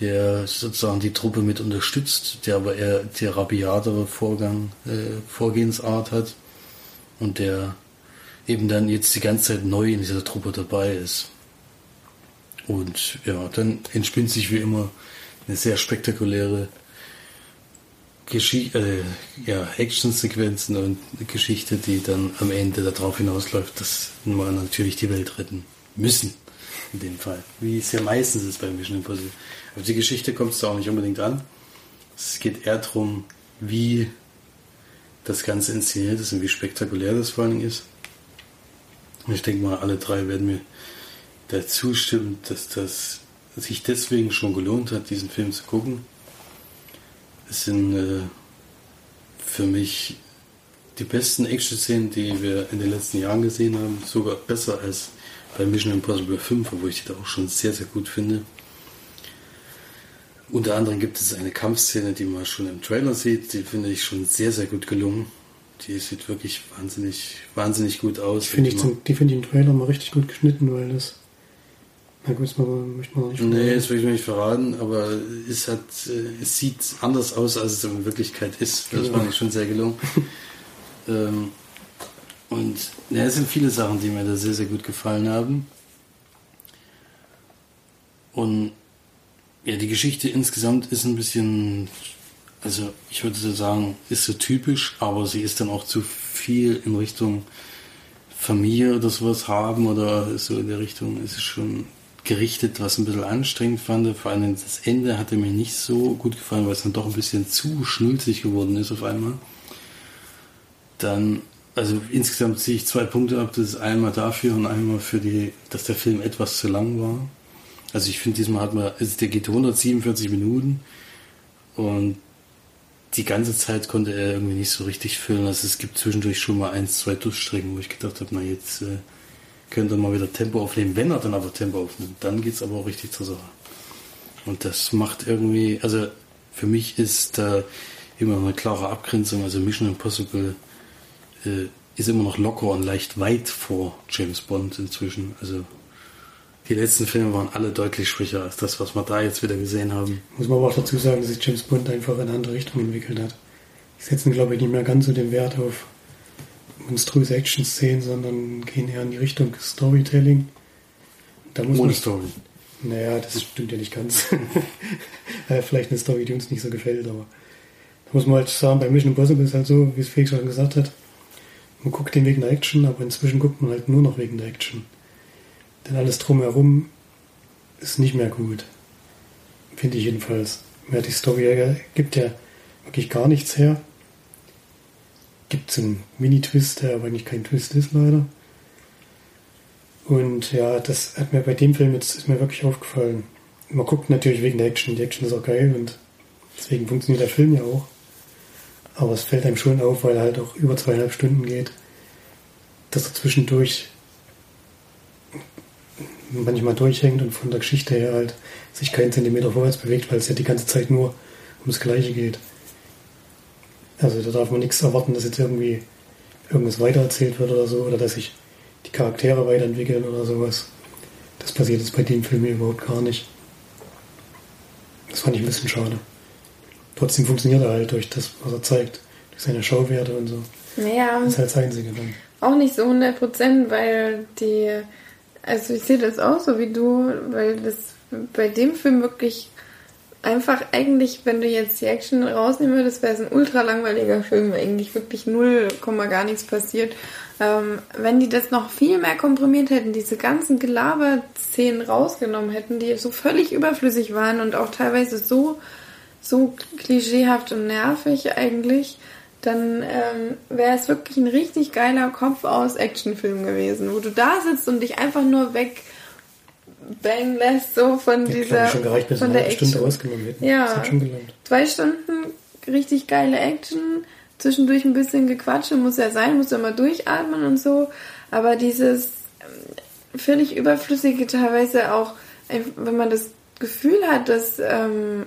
der sozusagen die Truppe mit unterstützt, der aber eher die rabiatere Vorgang, äh, Vorgehensart hat und der eben dann jetzt die ganze Zeit neu in dieser Truppe dabei ist. Und ja, dann entspinnt sich wie immer eine sehr spektakuläre Geschichte, äh, ja, Actionsequenzen und Geschichte, die dann am Ende darauf hinausläuft, dass wir natürlich die Welt retten müssen. In dem Fall. Wie es ja meistens ist bei Mission Impossible. Auf die Geschichte kommt es auch nicht unbedingt an. Es geht eher darum, wie das Ganze inszeniert ist und wie spektakulär das vor Dingen ist. Und ich denke mal, alle drei werden mir dazu stimmen, dass das sich deswegen schon gelohnt hat, diesen Film zu gucken. Es sind äh, für mich die besten Action-Szenen, die wir in den letzten Jahren gesehen haben, sogar besser als bei Mission Impossible 5, wo ich die da auch schon sehr, sehr gut finde. Unter anderem gibt es eine Kampfszene, die man schon im Trailer sieht, die finde ich schon sehr, sehr gut gelungen. Die sieht wirklich wahnsinnig, wahnsinnig gut aus. Die finde ich, zum, die find ich im Trailer mal richtig gut geschnitten, weil das. Na gut, das möchte man nicht Nee, das will ich mir nicht verraten, aber es, hat, äh, es sieht anders aus, als es in Wirklichkeit ist. Das genau. fand ich schon sehr gelungen. ähm, und ja, es sind viele Sachen, die mir da sehr, sehr gut gefallen haben. Und ja, die Geschichte insgesamt ist ein bisschen also ich würde sagen, ist so typisch, aber sie ist dann auch zu viel in Richtung Familie oder sowas haben oder so in der Richtung ist es schon gerichtet, was ein bisschen anstrengend fand. Vor allem das Ende hatte mir nicht so gut gefallen, weil es dann doch ein bisschen zu schnulzig geworden ist auf einmal. Dann, also insgesamt sehe ich zwei Punkte ab. Das ist einmal dafür und einmal für die, dass der Film etwas zu lang war. Also ich finde, diesmal hat man, also der geht 147 Minuten und die ganze Zeit konnte er irgendwie nicht so richtig füllen. Also es gibt zwischendurch schon mal eins, zwei Durchstrecken, wo ich gedacht habe, na jetzt äh, könnte er mal wieder Tempo aufnehmen. Wenn er dann aber Tempo aufnimmt, dann geht es aber auch richtig zur Sache. Und das macht irgendwie, also für mich ist da immer eine klare Abgrenzung. Also Mission Impossible äh, ist immer noch locker und leicht weit vor James Bond inzwischen. Also die letzten Filme waren alle deutlich schwächer als das, was wir da jetzt wieder gesehen haben. Muss man aber auch dazu sagen, dass sich James Bond einfach in eine andere Richtung entwickelt hat. Die setzen, glaube ich, nicht mehr ganz so den Wert auf monströse Action-Szenen, sondern gehen eher in die Richtung Storytelling. Da muss Ohne Story. Naja, das stimmt ja nicht ganz. Vielleicht eine Story, die uns nicht so gefällt, aber da muss man halt sagen, bei Mission Impossible ist halt so, wie es Felix schon gesagt hat, man guckt den wegen der Action, aber inzwischen guckt man halt nur noch wegen der Action. Denn alles drumherum ist nicht mehr gut. Finde ich jedenfalls. Mehr die Story gibt ja wirklich gar nichts her. Gibt es einen Mini-Twist, der aber eigentlich kein Twist ist, leider. Und ja, das hat mir bei dem Film jetzt ist mir wirklich aufgefallen. Man guckt natürlich wegen der Action. Die Action ist auch geil und deswegen funktioniert der Film ja auch. Aber es fällt einem schon auf, weil er halt auch über zweieinhalb Stunden geht, dass er zwischendurch manchmal durchhängt und von der Geschichte her halt sich keinen Zentimeter vorwärts bewegt, weil es ja die ganze Zeit nur ums Gleiche geht. Also da darf man nichts erwarten, dass jetzt irgendwie irgendwas weitererzählt wird oder so, oder dass sich die Charaktere weiterentwickeln oder sowas. Das passiert jetzt bei dem Film überhaupt gar nicht. Das fand ich ein bisschen schade. Trotzdem funktioniert er halt durch das, was er zeigt, durch seine Schauwerte und so. Naja, Das ist halt das Einzige dann. auch nicht so 100 Prozent, weil die, also ich sehe das auch so wie du, weil das bei dem Film wirklich einfach eigentlich, wenn du jetzt die Action rausnehmen würdest, wäre es ein ultra langweiliger Film, eigentlich wirklich null, Komma gar nichts passiert. Ähm, wenn die das noch viel mehr komprimiert hätten, diese ganzen Gelaber-Szenen rausgenommen hätten, die so völlig überflüssig waren und auch teilweise so, so klischeehaft und nervig eigentlich, dann ähm, wäre es wirklich ein richtig geiler Kopf aus Actionfilm gewesen, wo du da sitzt und dich einfach nur weg bang lässt so von Ja, dieser schon gereicht, bis von der halbe Stunde Action. rausgenommen hätten. Ja. Das hat schon gelangt. Zwei Stunden richtig geile Action, zwischendurch ein bisschen Gequatsche, muss ja sein, muss ja mal durchatmen und so. Aber dieses ähm, völlig überflüssige, teilweise auch, wenn man das Gefühl hat, dass ähm,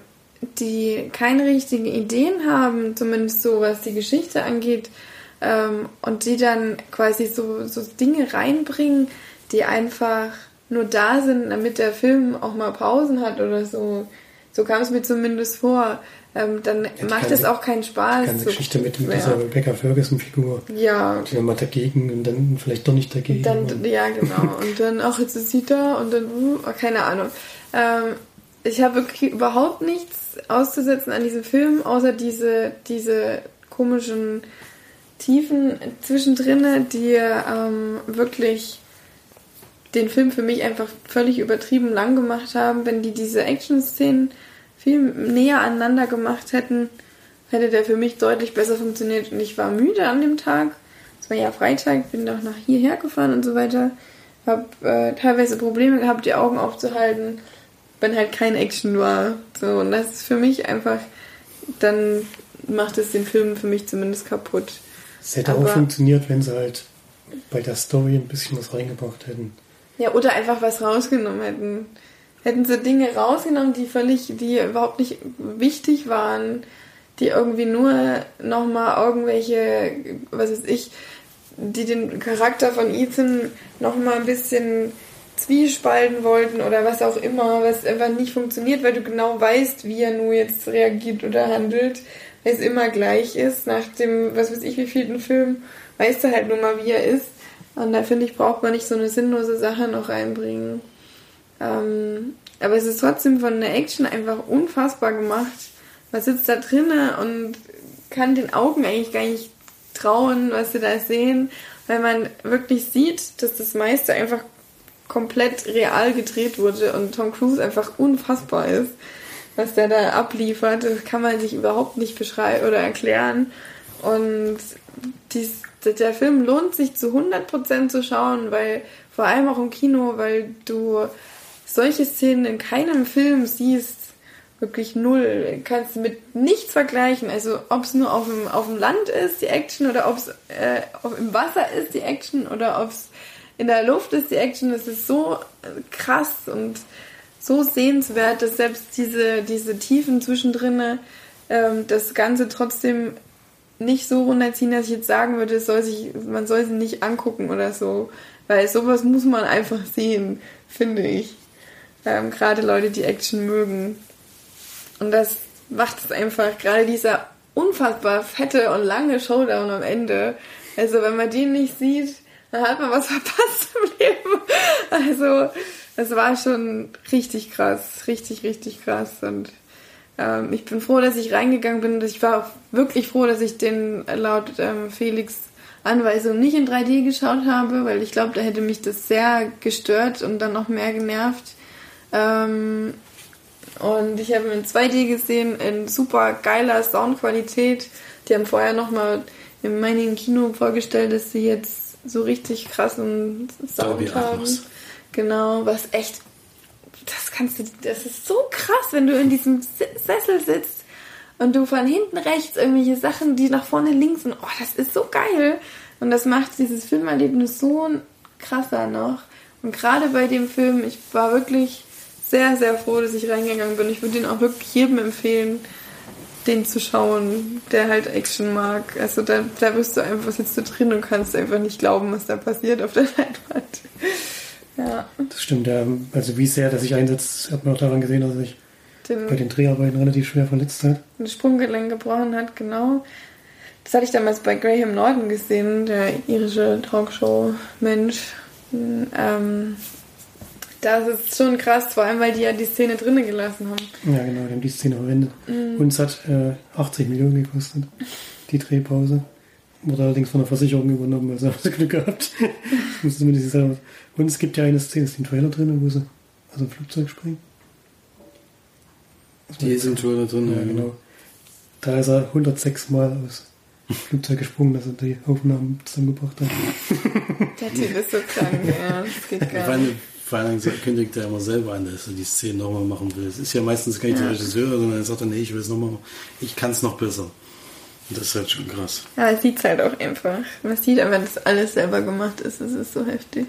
die keine richtigen Ideen haben, zumindest so was die Geschichte angeht, ähm, und die dann quasi so, so Dinge reinbringen, die einfach nur da sind, damit der Film auch mal Pausen hat oder so. So kam es mir zumindest vor. Ähm, dann die macht es auch keinen Spaß. Die ganze so- Geschichte mit ja. dieser Rebecca Ferguson-Figur. Ja, Die dann mal dagegen und dann vielleicht doch nicht dagegen. dann, ja, genau. Und dann, ach, jetzt ist sie da und dann, uh, keine Ahnung. Ähm, ich habe wirklich überhaupt nichts auszusetzen an diesem Film, außer diese, diese komischen Tiefen zwischendrin, die ähm, wirklich den Film für mich einfach völlig übertrieben lang gemacht haben. Wenn die diese Action-Szenen viel näher aneinander gemacht hätten, hätte der für mich deutlich besser funktioniert. Und ich war müde an dem Tag. Es war ja Freitag, bin auch nach hierher gefahren und so weiter. Hab äh, teilweise Probleme gehabt, die Augen aufzuhalten, wenn halt kein Action war. So, und das ist für mich einfach, dann macht es den Film für mich zumindest kaputt. es hätte aber- auch funktioniert, wenn sie halt bei der Story ein bisschen was reingebracht hätten. Ja, oder einfach was rausgenommen hätten. Hätten sie Dinge rausgenommen, die völlig, die überhaupt nicht wichtig waren, die irgendwie nur nochmal irgendwelche, was weiß ich, die den Charakter von Ethan nochmal ein bisschen zwiespalten wollten oder was auch immer, was einfach nicht funktioniert, weil du genau weißt, wie er nur jetzt reagiert oder handelt, weil es immer gleich ist. Nach dem, was weiß ich, wie vielten Film, weißt du halt nur mal, wie er ist. Und da finde ich, braucht man nicht so eine sinnlose Sache noch reinbringen. Ähm, aber es ist trotzdem von der Action einfach unfassbar gemacht. Man sitzt da drinnen und kann den Augen eigentlich gar nicht trauen, was sie da sehen, weil man wirklich sieht, dass das meiste einfach komplett real gedreht wurde und Tom Cruise einfach unfassbar ist, was der da abliefert. Das kann man sich überhaupt nicht beschreiben oder erklären. Und dies, der Film lohnt sich zu 100% zu schauen, weil vor allem auch im Kino, weil du solche Szenen in keinem Film siehst, wirklich null. Kannst du mit nichts vergleichen. Also ob es nur auf dem, auf dem Land ist, die Action, oder ob es äh, im Wasser ist, die Action, oder ob es in der Luft ist, die Action. Das ist so krass und so sehenswert, dass selbst diese, diese Tiefen zwischendrin ähm, das Ganze trotzdem nicht so runterziehen, dass ich jetzt sagen würde, soll sich, man soll sie nicht angucken oder so. Weil sowas muss man einfach sehen, finde ich. Ähm, Gerade Leute, die Action mögen. Und das macht es einfach, gerade dieser unfassbar fette und lange Showdown am Ende. Also wenn man den nicht sieht, dann hat man was verpasst im Leben. Also es war schon richtig krass, richtig, richtig krass. Und ähm, ich bin froh, dass ich reingegangen bin. Ich war auch wirklich froh, dass ich den äh, laut ähm, Felix Anweisung nicht in 3D geschaut habe, weil ich glaube, da hätte mich das sehr gestört und dann noch mehr genervt. Ähm, und ich habe ihn in 2D gesehen, in super geiler Soundqualität. Die haben vorher nochmal in meinem Kino vorgestellt, dass sie jetzt so richtig krassen Sound haben. Genau, was echt, das kannst du, das ist so krass, wenn du in diesem Sessel sitzt und du von hinten rechts irgendwelche Sachen, die nach vorne links und oh, das ist so geil. Und das macht dieses Filmerlebnis so krasser noch. Und gerade bei dem Film, ich war wirklich sehr, sehr froh, dass ich reingegangen bin. Ich würde den auch wirklich jedem empfehlen, den zu schauen, der halt Action mag. Also da, da wirst du einfach, sitzt du drin und kannst einfach nicht glauben, was da passiert auf der Leinwand. Ja, Das stimmt, ja. Also wie sehr der sich einsetzt, hat man auch daran gesehen, dass er sich bei den, den Dreharbeiten relativ schwer verletzt hat. ein Sprunggelenk gebrochen hat, genau. Das hatte ich damals bei Graham Norton gesehen, der irische Talkshow-Mensch. Ähm, das ist schon krass, vor allem weil die ja die Szene drinnen gelassen haben. Ja, genau, die haben die Szene verwendet. Mhm. Uns hat äh, 80 Millionen gekostet, die Drehpause. Wurde allerdings von der Versicherung übernommen, also haben sie Glück gehabt. Mir nicht selber. Und es gibt ja eine Szene, ist im Trailer drin, wo sie aus dem Flugzeug springen. Die ist im Trailer drin, Ja, genau. Da ist er 106 Mal aus dem Flugzeug gesprungen, dass er die Aufnahmen zusammengebracht hat. Der Typ ist so krank, ja, das geht gar nicht. Vor allem kündigt er immer selber an, dass er die Szene nochmal machen will. Es ist ja meistens gar nicht der Regisseur, sondern er sagt dann, nee, ich will es nochmal machen. Ich kann es noch besser. Und das ist halt schon krass. Ja, es sieht halt auch einfach. Man sieht aber, dass alles selber gemacht ist. Es ist so heftig.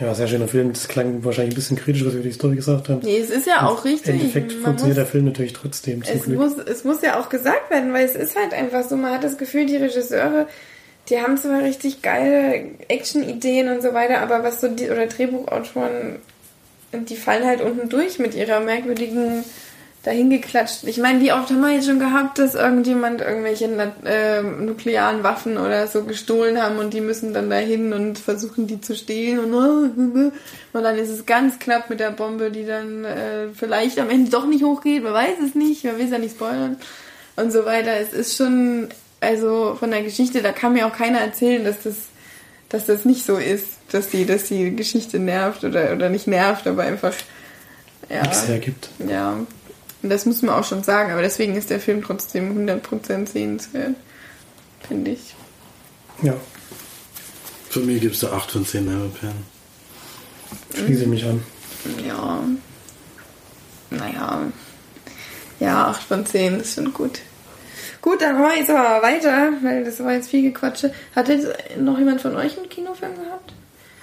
Ja, sehr schöner Film. Das klang wahrscheinlich ein bisschen kritisch, was wir über die Story gesagt haben. Nee, es ist ja auch richtig. Im Endeffekt Man funktioniert muss- der Film natürlich trotzdem, zum es Glück. muss, es muss ja auch gesagt werden, weil es ist halt einfach so, man hat das Gefühl, die Regisseure, die haben zwar richtig geile Action-Ideen und so weiter, aber was so die, oder Drehbuchautoren, die fallen halt unten durch mit ihrer merkwürdigen dahingeklatscht. Ich meine, wie oft haben wir jetzt schon gehabt, dass irgendjemand irgendwelche äh, nuklearen Waffen oder so gestohlen haben und die müssen dann dahin und versuchen die zu stehlen und, und dann ist es ganz knapp mit der Bombe, die dann äh, vielleicht am Ende doch nicht hochgeht, man weiß es nicht, man will es ja nicht spoilern und so weiter. Es ist schon, also von der Geschichte, da kann mir auch keiner erzählen, dass das, dass das nicht so ist, dass die, dass die Geschichte nervt oder, oder nicht nervt, aber einfach ja, Nichts hergibt. ja, und das muss man auch schon sagen, aber deswegen ist der Film trotzdem 100% sehenswert, finde ich. Ja, Für mich gibt es da 8 von 10 Perlen. schließe mich an. Ja, naja, ja, 8 von 10 ist schon gut. Gut, dann machen wir jetzt aber weiter, weil das war jetzt viel Gequatsche. Hat jetzt noch jemand von euch einen Kinofilm gehabt?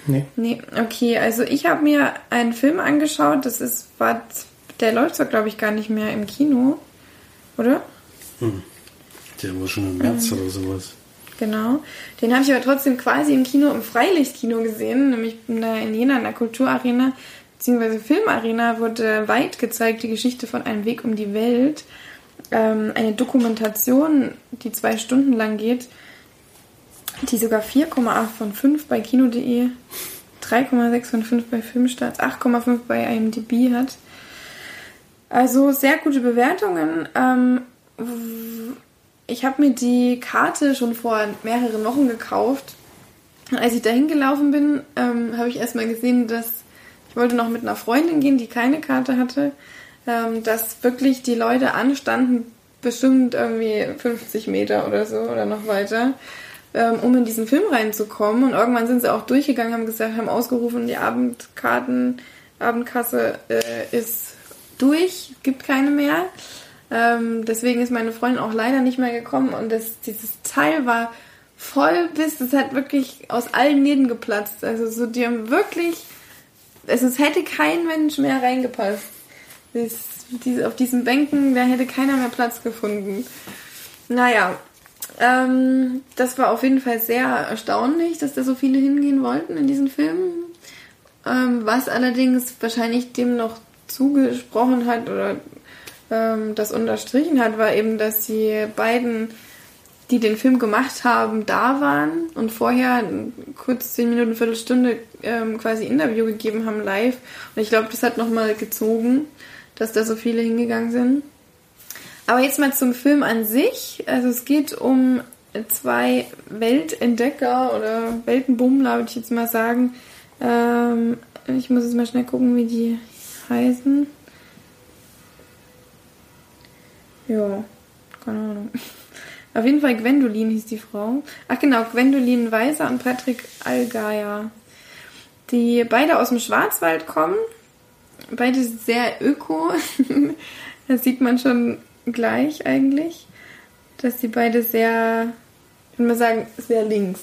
Nee. Nee, okay, also ich habe mir einen Film angeschaut, das ist, war, der läuft zwar glaube ich gar nicht mehr im Kino, oder? Der war schon im März Ähm. oder sowas. Genau. Den habe ich aber trotzdem quasi im Kino, im Freilichtkino gesehen, nämlich in, der, in Jena in der Kulturarena, beziehungsweise Filmarena wurde weit gezeigt, die Geschichte von einem Weg um die Welt. Ähm, eine Dokumentation, die zwei Stunden lang geht, die sogar 4,8 von 5 bei Kino.de, 3,6 von 5 bei Filmstarts, 8,5 bei IMDb hat. Also sehr gute Bewertungen. Ähm, ich habe mir die Karte schon vor mehreren Wochen gekauft. Als ich dahin gelaufen bin, ähm, habe ich erstmal gesehen, dass ich wollte noch mit einer Freundin gehen, die keine Karte hatte, ähm, dass wirklich die Leute anstanden, bestimmt irgendwie 50 Meter oder so oder noch weiter, ähm, um in diesen Film reinzukommen. Und irgendwann sind sie auch durchgegangen, haben gesagt, haben ausgerufen, die Abendkarten, Abendkasse äh, ist durch, gibt keine mehr. Ähm, deswegen ist meine Freundin auch leider nicht mehr gekommen und das, dieses Teil war voll bis, es hat wirklich aus allen Nähten geplatzt. Also so, die haben wirklich, also es hätte kein Mensch mehr reingepasst. Auf diesen Bänken, da hätte keiner mehr Platz gefunden. Naja, ähm, das war auf jeden Fall sehr erstaunlich, dass da so viele hingehen wollten in diesen Film. Ähm, was allerdings wahrscheinlich dem noch zugesprochen hat oder ähm, das unterstrichen hat, war eben, dass die beiden, die den Film gemacht haben, da waren und vorher kurz zehn Minuten, Viertelstunde ähm, quasi Interview gegeben haben live. Und ich glaube, das hat nochmal gezogen, dass da so viele hingegangen sind. Aber jetzt mal zum Film an sich. Also es geht um zwei Weltentdecker oder Weltenbummler, würde ich jetzt mal sagen. Ähm, ich muss jetzt mal schnell gucken, wie die heißen. Ja, keine Ahnung. Auf jeden Fall Gwendolin hieß die Frau. Ach genau, Gwendolin Weiser und Patrick Allgeier. Die beide aus dem Schwarzwald kommen. Beide sehr öko. das sieht man schon gleich eigentlich. Dass die beide sehr, ich würde mal sagen, sehr links.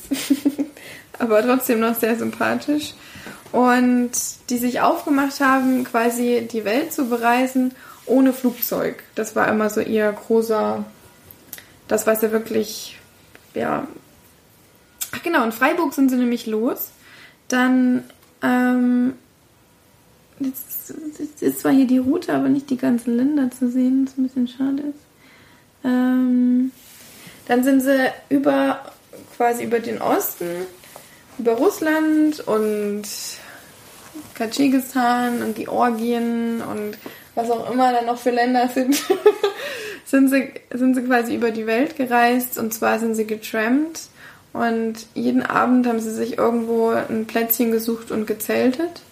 Aber trotzdem noch sehr sympathisch. Und die sich aufgemacht haben, quasi die Welt zu bereisen ohne Flugzeug. Das war immer so ihr großer, das was er wirklich, ja. Ach genau, in Freiburg sind sie nämlich los. Dann, ähm, jetzt, ist zwar hier die Route, aber nicht die ganzen Länder zu sehen, was ein bisschen schade ist. Ähm, dann sind sie über quasi über den Osten, über Russland und Tadschikistan und Georgien und was auch immer da noch für Länder sind, sind, sie, sind sie quasi über die Welt gereist und zwar sind sie getrampt und jeden Abend haben sie sich irgendwo ein Plätzchen gesucht und gezeltet.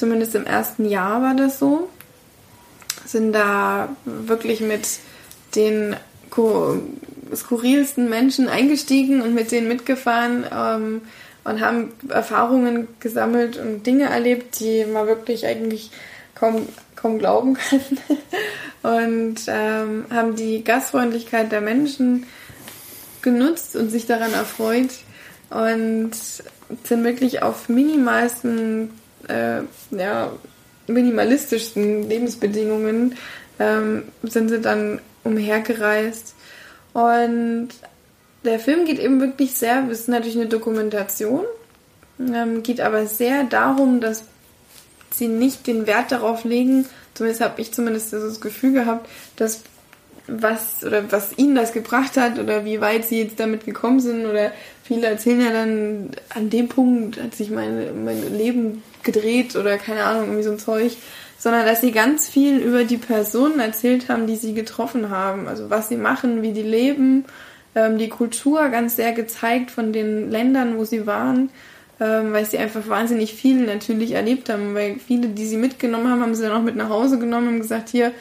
Zumindest im ersten Jahr war das so. Sind da wirklich mit den skurrilsten Menschen eingestiegen und mit denen mitgefahren ähm, und haben Erfahrungen gesammelt und Dinge erlebt, die man wirklich eigentlich kaum, kaum glauben kann. und ähm, haben die Gastfreundlichkeit der Menschen genutzt und sich daran erfreut und sind wirklich auf minimalsten, äh, ja, minimalistischsten Lebensbedingungen ähm, sind sie dann umhergereist. Und der Film geht eben wirklich sehr, es ist natürlich eine Dokumentation, ähm, geht aber sehr darum, dass sie nicht den Wert darauf legen, zumindest habe ich zumindest das Gefühl gehabt, dass was oder was ihnen das gebracht hat oder wie weit sie jetzt damit gekommen sind oder viele erzählen ja dann an dem Punkt hat sich mein, mein Leben gedreht oder keine Ahnung, irgendwie so ein Zeug, sondern dass sie ganz viel über die Personen erzählt haben, die sie getroffen haben, also was sie machen, wie die leben, ähm, die Kultur ganz sehr gezeigt von den Ländern, wo sie waren, ähm, weil sie einfach wahnsinnig viel natürlich erlebt haben, weil viele, die sie mitgenommen haben, haben sie dann auch mit nach Hause genommen und gesagt, hier,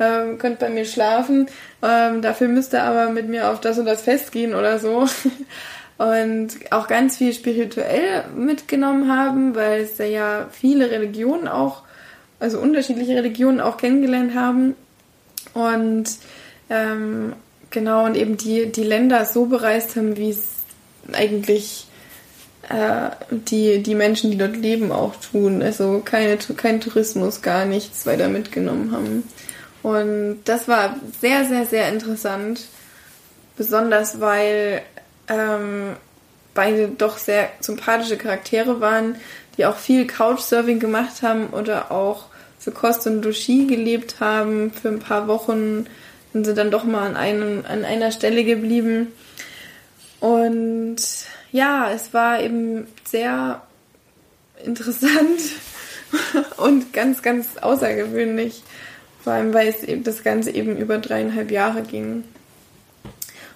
ähm, könnt bei mir schlafen, ähm, dafür müsst ihr aber mit mir auf das und das Fest gehen oder so. und auch ganz viel spirituell mitgenommen haben, weil es ja viele Religionen auch, also unterschiedliche Religionen auch kennengelernt haben. Und ähm, genau, und eben die, die Länder so bereist haben, wie es eigentlich äh, die, die Menschen, die dort leben, auch tun. Also keine, kein Tourismus, gar nichts weiter mitgenommen haben. Und das war sehr, sehr, sehr interessant. Besonders weil ähm, beide doch sehr sympathische Charaktere waren, die auch viel Couchsurfing gemacht haben oder auch für Kost und Dushi gelebt haben. Für ein paar Wochen sind sie dann doch mal an, einem, an einer Stelle geblieben. Und ja, es war eben sehr interessant und ganz, ganz außergewöhnlich. Vor allem, weil es eben das Ganze eben über dreieinhalb Jahre ging.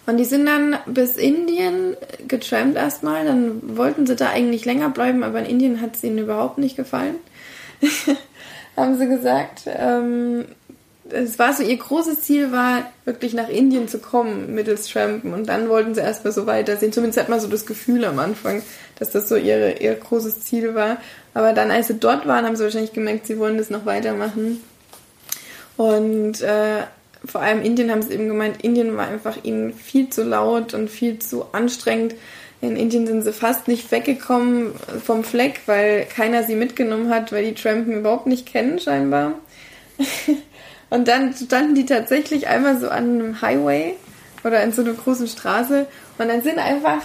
Und die sind dann bis Indien getrampt erstmal. Dann wollten sie da eigentlich länger bleiben, aber in Indien hat es ihnen überhaupt nicht gefallen. Haben sie gesagt. Ähm, es war so, ihr großes Ziel war, wirklich nach Indien zu kommen mittels Trampen. Und dann wollten sie erstmal so weitersehen. Zumindest hat man so das Gefühl am Anfang, dass das so ihre, ihr großes Ziel war. Aber dann, als sie dort waren, haben sie wahrscheinlich gemerkt, sie wollen das noch weitermachen. Und äh, vor allem Indien haben sie eben gemeint, Indien war einfach ihnen viel zu laut und viel zu anstrengend. In Indien sind sie fast nicht weggekommen vom Fleck, weil keiner sie mitgenommen hat, weil die Trampen überhaupt nicht kennen scheinbar. und dann standen die tatsächlich einmal so an einem Highway oder in so einer großen Straße und dann sind einfach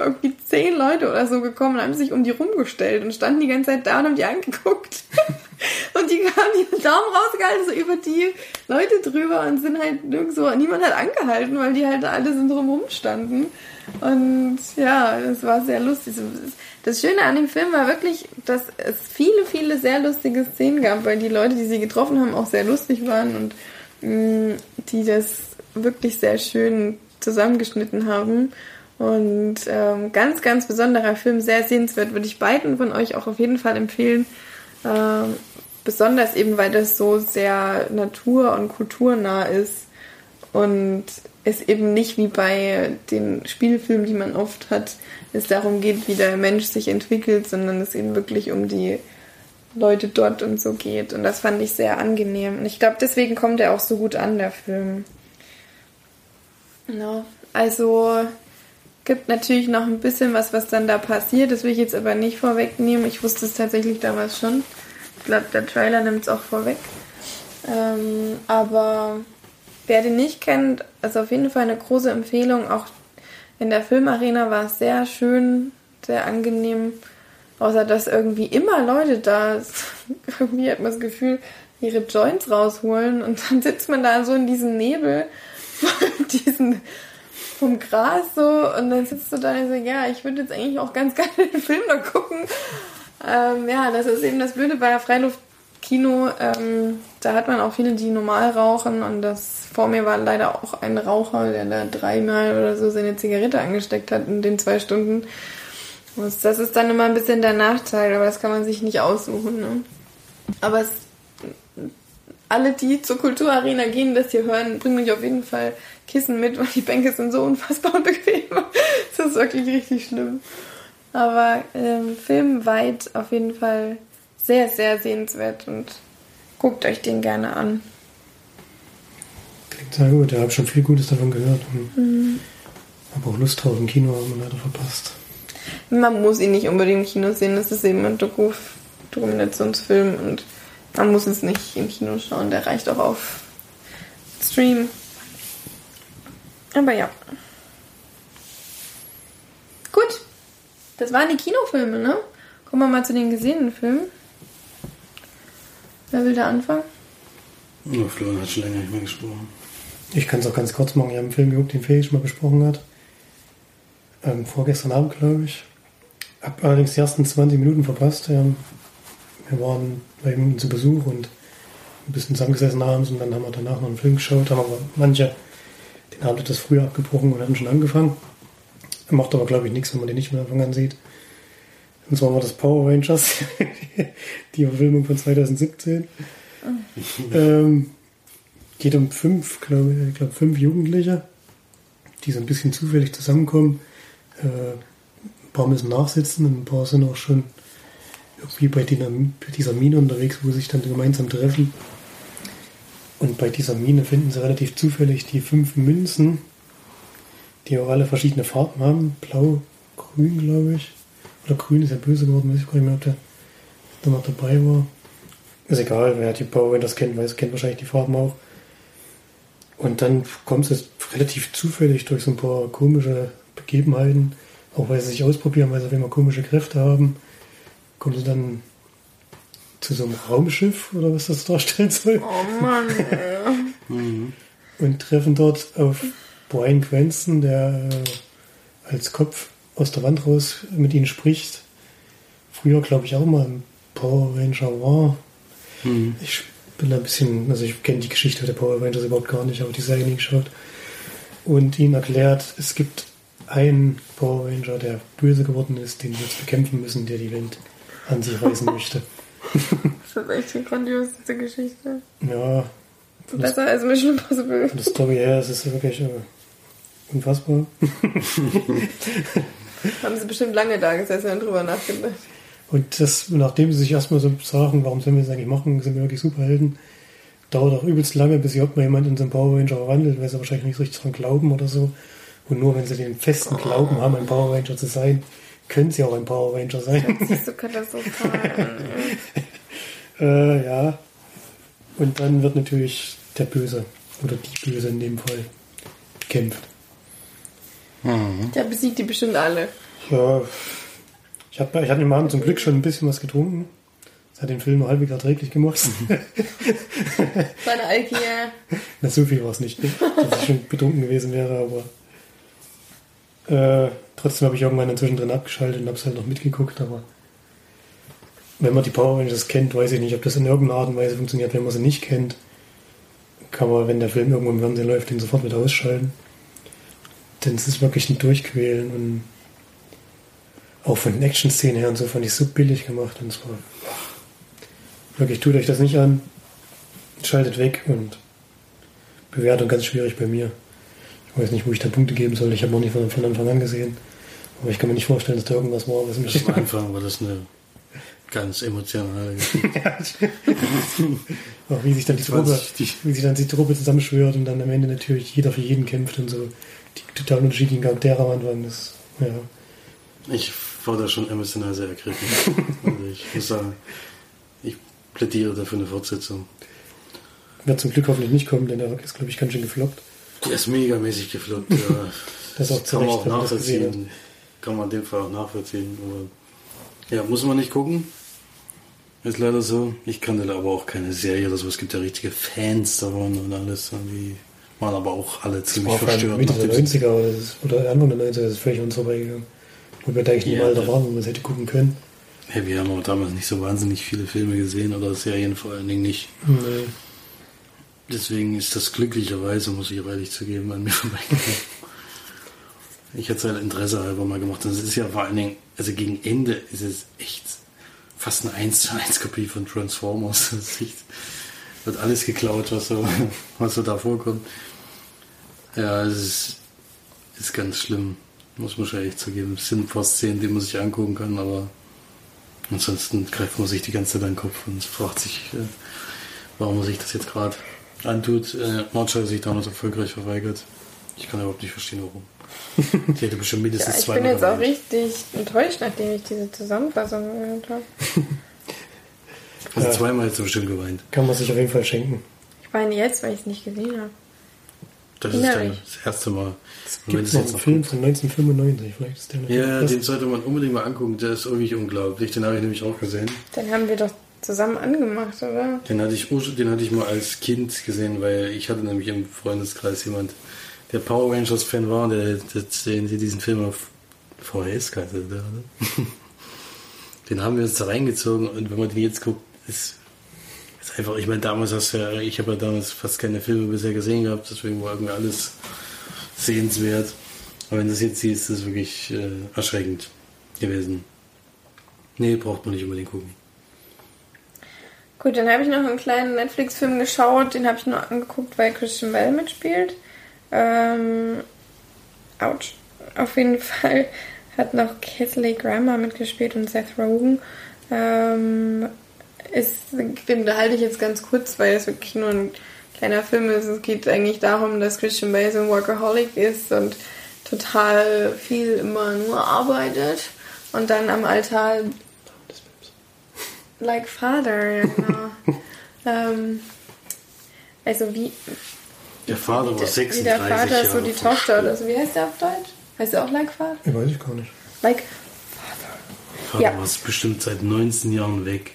irgendwie zehn Leute oder so gekommen und haben sich um die rumgestellt und standen die ganze Zeit da und haben die angeguckt. und die haben die Daumen rausgehalten, so über die Leute drüber und sind halt nirgendwo, niemand hat angehalten, weil die halt alle so drumherum standen. Und ja, das war sehr lustig. Das Schöne an dem Film war wirklich, dass es viele, viele sehr lustige Szenen gab, weil die Leute, die sie getroffen haben, auch sehr lustig waren und mh, mm, die das wirklich sehr schön zusammengeschnitten haben. Und ähm, ganz, ganz besonderer Film, sehr sehenswert, würde ich beiden von euch auch auf jeden Fall empfehlen. Ähm, besonders eben, weil das so sehr natur- und kulturnah ist und es eben nicht wie bei den Spielfilmen, die man oft hat, es darum geht, wie der Mensch sich entwickelt, sondern es eben wirklich um die Leute dort und so geht. Und das fand ich sehr angenehm. Und ich glaube, deswegen kommt er auch so gut an, der Film. Genau. Also gibt natürlich noch ein bisschen was, was dann da passiert. Das will ich jetzt aber nicht vorwegnehmen. Ich wusste es tatsächlich damals schon. Ich glaube, der Trailer nimmt es auch vorweg. Ähm, aber wer den nicht kennt, ist auf jeden Fall eine große Empfehlung. Auch in der Filmarena war es sehr schön, sehr angenehm. Außer dass irgendwie immer Leute da irgendwie hat man das Gefühl, ihre Joints rausholen und dann sitzt man da so in diesem Nebel diesen vom Gras so und dann sitzt du da und sagst, ja, ich würde jetzt eigentlich auch ganz gerne den Film noch gucken. Ähm, ja, das ist eben das Blöde bei Freiluftkino. Ähm, da hat man auch viele, die normal rauchen und das vor mir war leider auch ein Raucher, der da dreimal oder so seine Zigarette angesteckt hat in den zwei Stunden. Das ist dann immer ein bisschen der Nachteil, aber das kann man sich nicht aussuchen. Ne? Aber es, alle, die zur Kulturarena gehen, das hier hören, bringen mich auf jeden Fall Kissen mit, weil die Bänke sind so unfassbar bequem. das ist wirklich richtig schlimm. Aber ähm, filmweit auf jeden Fall sehr, sehr sehenswert und guckt euch den gerne an. Klingt sehr gut, ich habe schon viel Gutes davon gehört. Mhm. Habe auch Lust drauf im Kino, haben wir leider verpasst. Man muss ihn nicht unbedingt im Kino sehen, das ist eben ein Doku Dokumentationsfilm und man muss es nicht im Kino schauen, der reicht auch auf Stream. Aber ja. Gut. Das waren die Kinofilme, ne? Kommen wir mal zu den gesehenen Filmen. Wer will da anfangen? Ja, Florian hat schon länger nicht mehr gesprochen. Ich kann es auch ganz kurz machen. Ich habe einen Film geguckt, den Felix schon mal besprochen hat. Ähm, vorgestern Abend, glaube ich. Hab allerdings die ersten 20 Minuten verpasst. Ähm, wir waren bei ihm zu Besuch und ein bisschen zusammengesessen abends und dann haben wir danach noch einen Film geschaut. Haben aber manche den Abend etwas früher abgebrochen und hatten schon angefangen. Macht aber, glaube ich, nichts, wenn man den nicht von Anfang an sieht. Und zwar war das Power Rangers, die Verfilmung von 2017. Oh. ähm, geht um fünf, glaube ich, glaub, fünf Jugendliche, die so ein bisschen zufällig zusammenkommen. Äh, ein paar müssen nachsitzen und ein paar sind auch schon irgendwie bei, dieser Mine unterwegs, wo sie sich dann gemeinsam treffen. Und bei dieser Mine finden sie relativ zufällig die fünf Münzen, die auch alle verschiedene Farben haben. Blau, grün, glaube ich. Oder grün ist ja böse geworden, weiß ich gar nicht mehr, ob der da noch dabei war. Ist egal, wer die Power Rangers kennt, weiß, kennt wahrscheinlich die Farben auch. Und dann kommt es relativ zufällig durch so ein paar komische Begebenheiten, auch weil sie sich ausprobieren, weil sie immer komische Kräfte haben, kommen sie dann zu so einem Raumschiff oder was das darstellen soll. Oh Mann. Mhm. Und treffen dort auf Brian Cranston, der äh, als Kopf aus der Wand raus mit ihnen spricht. Früher, glaube ich, auch mal ein Power Ranger war. Mhm. Ich bin ein bisschen, also ich kenne die Geschichte der Power Rangers überhaupt gar nicht, aber die Serie nie geschaut. Und ihnen erklärt, es gibt einen Power Ranger, der böse geworden ist, den wir jetzt bekämpfen müssen, der die Welt an sich reißen möchte. Das ist echt eine grandioseste Geschichte. Ja. Besser als Mission Impossible. Von der Story her ist es wirklich äh, unfassbar. Haben sie bestimmt lange da gesessen und drüber nachgedacht. Und das, nachdem sie sich erstmal so sagen, warum sollen wir das eigentlich machen, sind wir wirklich Superhelden, dauert auch übelst lange, bis überhaupt mal jemand in so einen Power Ranger verwandelt, weil sie wahrscheinlich nicht richtig dran glauben oder so. Und nur wenn sie den festen Glauben haben, ein Power Ranger zu sein, können sie auch ein Power Ranger sein. Das ist so katastrophal. äh, ja. Und dann wird natürlich der Böse oder die Böse in dem Fall bekämpft. Mhm. Der besiegt die bestimmt alle. Ja, ich, hab, ich hatte im Abend zum Glück schon ein bisschen was getrunken. Das hat den Film halbwegs erträglich gemacht. Seine Alkia. Na, so viel war es nicht, dass ich schon betrunken gewesen wäre, aber äh, trotzdem habe ich irgendwann inzwischen drin abgeschaltet und habe es halt noch mitgeguckt, aber wenn man die Power Rangers kennt, weiß ich nicht, ob das in irgendeiner Art und Weise funktioniert. Wenn man sie nicht kennt, kann man, wenn der Film irgendwo im Fernsehen läuft, den sofort wieder ausschalten. Denn es ist wirklich ein Durchquälen und auch von den Action-Szenen her und so fand ich so billig gemacht und zwar wirklich tut euch das nicht an, schaltet weg und Bewertung ganz schwierig bei mir. Ich weiß nicht, wo ich da Punkte geben soll. Ich habe noch nicht von Anfang an gesehen. Aber ich kann mir nicht vorstellen, dass da irgendwas was mich. Am Anfang war das eine ganz emotionale Geschichte. auch wie sich dann die Truppe, wie sich dann die Truppe zusammenschwört und dann am Ende natürlich jeder für jeden kämpft und so. Die total unterschiedlichen Charaktere am Anfang. Das, ja. Ich war da schon emotional sehr ergriffen. also ich muss sagen, ich plädiere dafür eine Fortsetzung. Wird zum Glück hoffentlich nicht kommen, denn der ist, glaube ich, ganz schön gefloppt. Der ist megamäßig gefloppt, ja. das, das kann man auch nachvollziehen. Kann man in dem Fall auch nachvollziehen. Aber ja, muss man nicht gucken. Ist leider so. Ich kannte da aber auch keine Serie oder so. Es gibt ja richtige Fans davon und alles. Wie waren aber auch alle ziemlich War vor allem verstört. Mitte der dem- 90er oder, das, oder Anfang der 90er ist es völlig uns vorbeigegangen. Wo wir da eigentlich Ja, nicht mal da ja. waren, wo wir es hätte gucken können. Hey, wir haben auch damals nicht so wahnsinnig viele Filme gesehen oder Serien vor allen Dingen nicht. Nee. Deswegen ist das glücklicherweise, muss ich ehrlich zugeben, an mir vorbeigegangen. Ich hätte es halt Interesse halber mal gemacht. Das ist ja vor allen Dingen, also gegen Ende ist es echt fast eine 1 zu 1 Kopie von Transformers. Echt, wird alles geklaut, was so, was so da vorkommt. Ja, es ist, ist ganz schlimm. Muss man schon ehrlich zugeben. Es sind paar Szenen, die man sich angucken kann, aber ansonsten greift man sich die ganze Zeit an den Kopf und fragt sich, äh, warum man sich das jetzt gerade antut. Äh, Marge hat sich damals erfolgreich verweigert. Ich kann überhaupt nicht verstehen, warum. Die hätte bestimmt Ja, mindestens ich zweimal bin jetzt auch richtig enttäuscht, nachdem ich diese Zusammenfassung gehört habe. Also Ja. zweimal hätte sie bestimmt geweint. Kann man sich auf jeden Fall schenken. Ich meine jetzt, weil ich es nicht gesehen habe. Das ist dann Innerlich. das erste Mal. Es gibt es noch jetzt einen Film von 1995, vielleicht ist der noch Ja, den sollte man unbedingt mal angucken. Der ist wirklich unglaublich. Den habe ich nämlich auch gesehen. Den haben wir doch zusammen angemacht, oder? Den hatte ich, den hatte ich mal als Kind gesehen, weil ich hatte nämlich im Freundeskreis jemand, der Power Rangers Fan war, der, der, den, der diesen Film auf VHS hatte. Den haben wir uns da reingezogen und wenn man den jetzt guckt, ist, ist einfach, ich meine, damals hast du ja, ich habe ja damals fast keine Filme bisher gesehen gehabt, deswegen war irgendwie alles sehenswert. Aber wenn du das jetzt siehst, ist es wirklich äh, erschreckend gewesen. Nee, braucht man nicht unbedingt gucken. Gut, dann habe ich noch einen kleinen Netflix-Film geschaut, den habe ich nur angeguckt, weil Christian Bell mitspielt. Ähm, ouch. Auf jeden Fall hat noch Kelsey Grammer mitgespielt und Seth Rogen. Ähm, ist, den behalte ich jetzt ganz kurz, weil es wirklich nur ein kleiner Film ist. Es geht eigentlich darum, dass Christian Bale so ein Workaholic ist und total viel immer nur arbeitet und dann am Altar Like Father, ja genau. ähm, also wie, Der Vater war wie 36 der Vater ist so Jahre die Tochter oder so. Wie heißt der auf Deutsch? Heißt der auch Like Father? Ja, weiß ich gar nicht. Like Vater Ja. war bestimmt seit 19 Jahren weg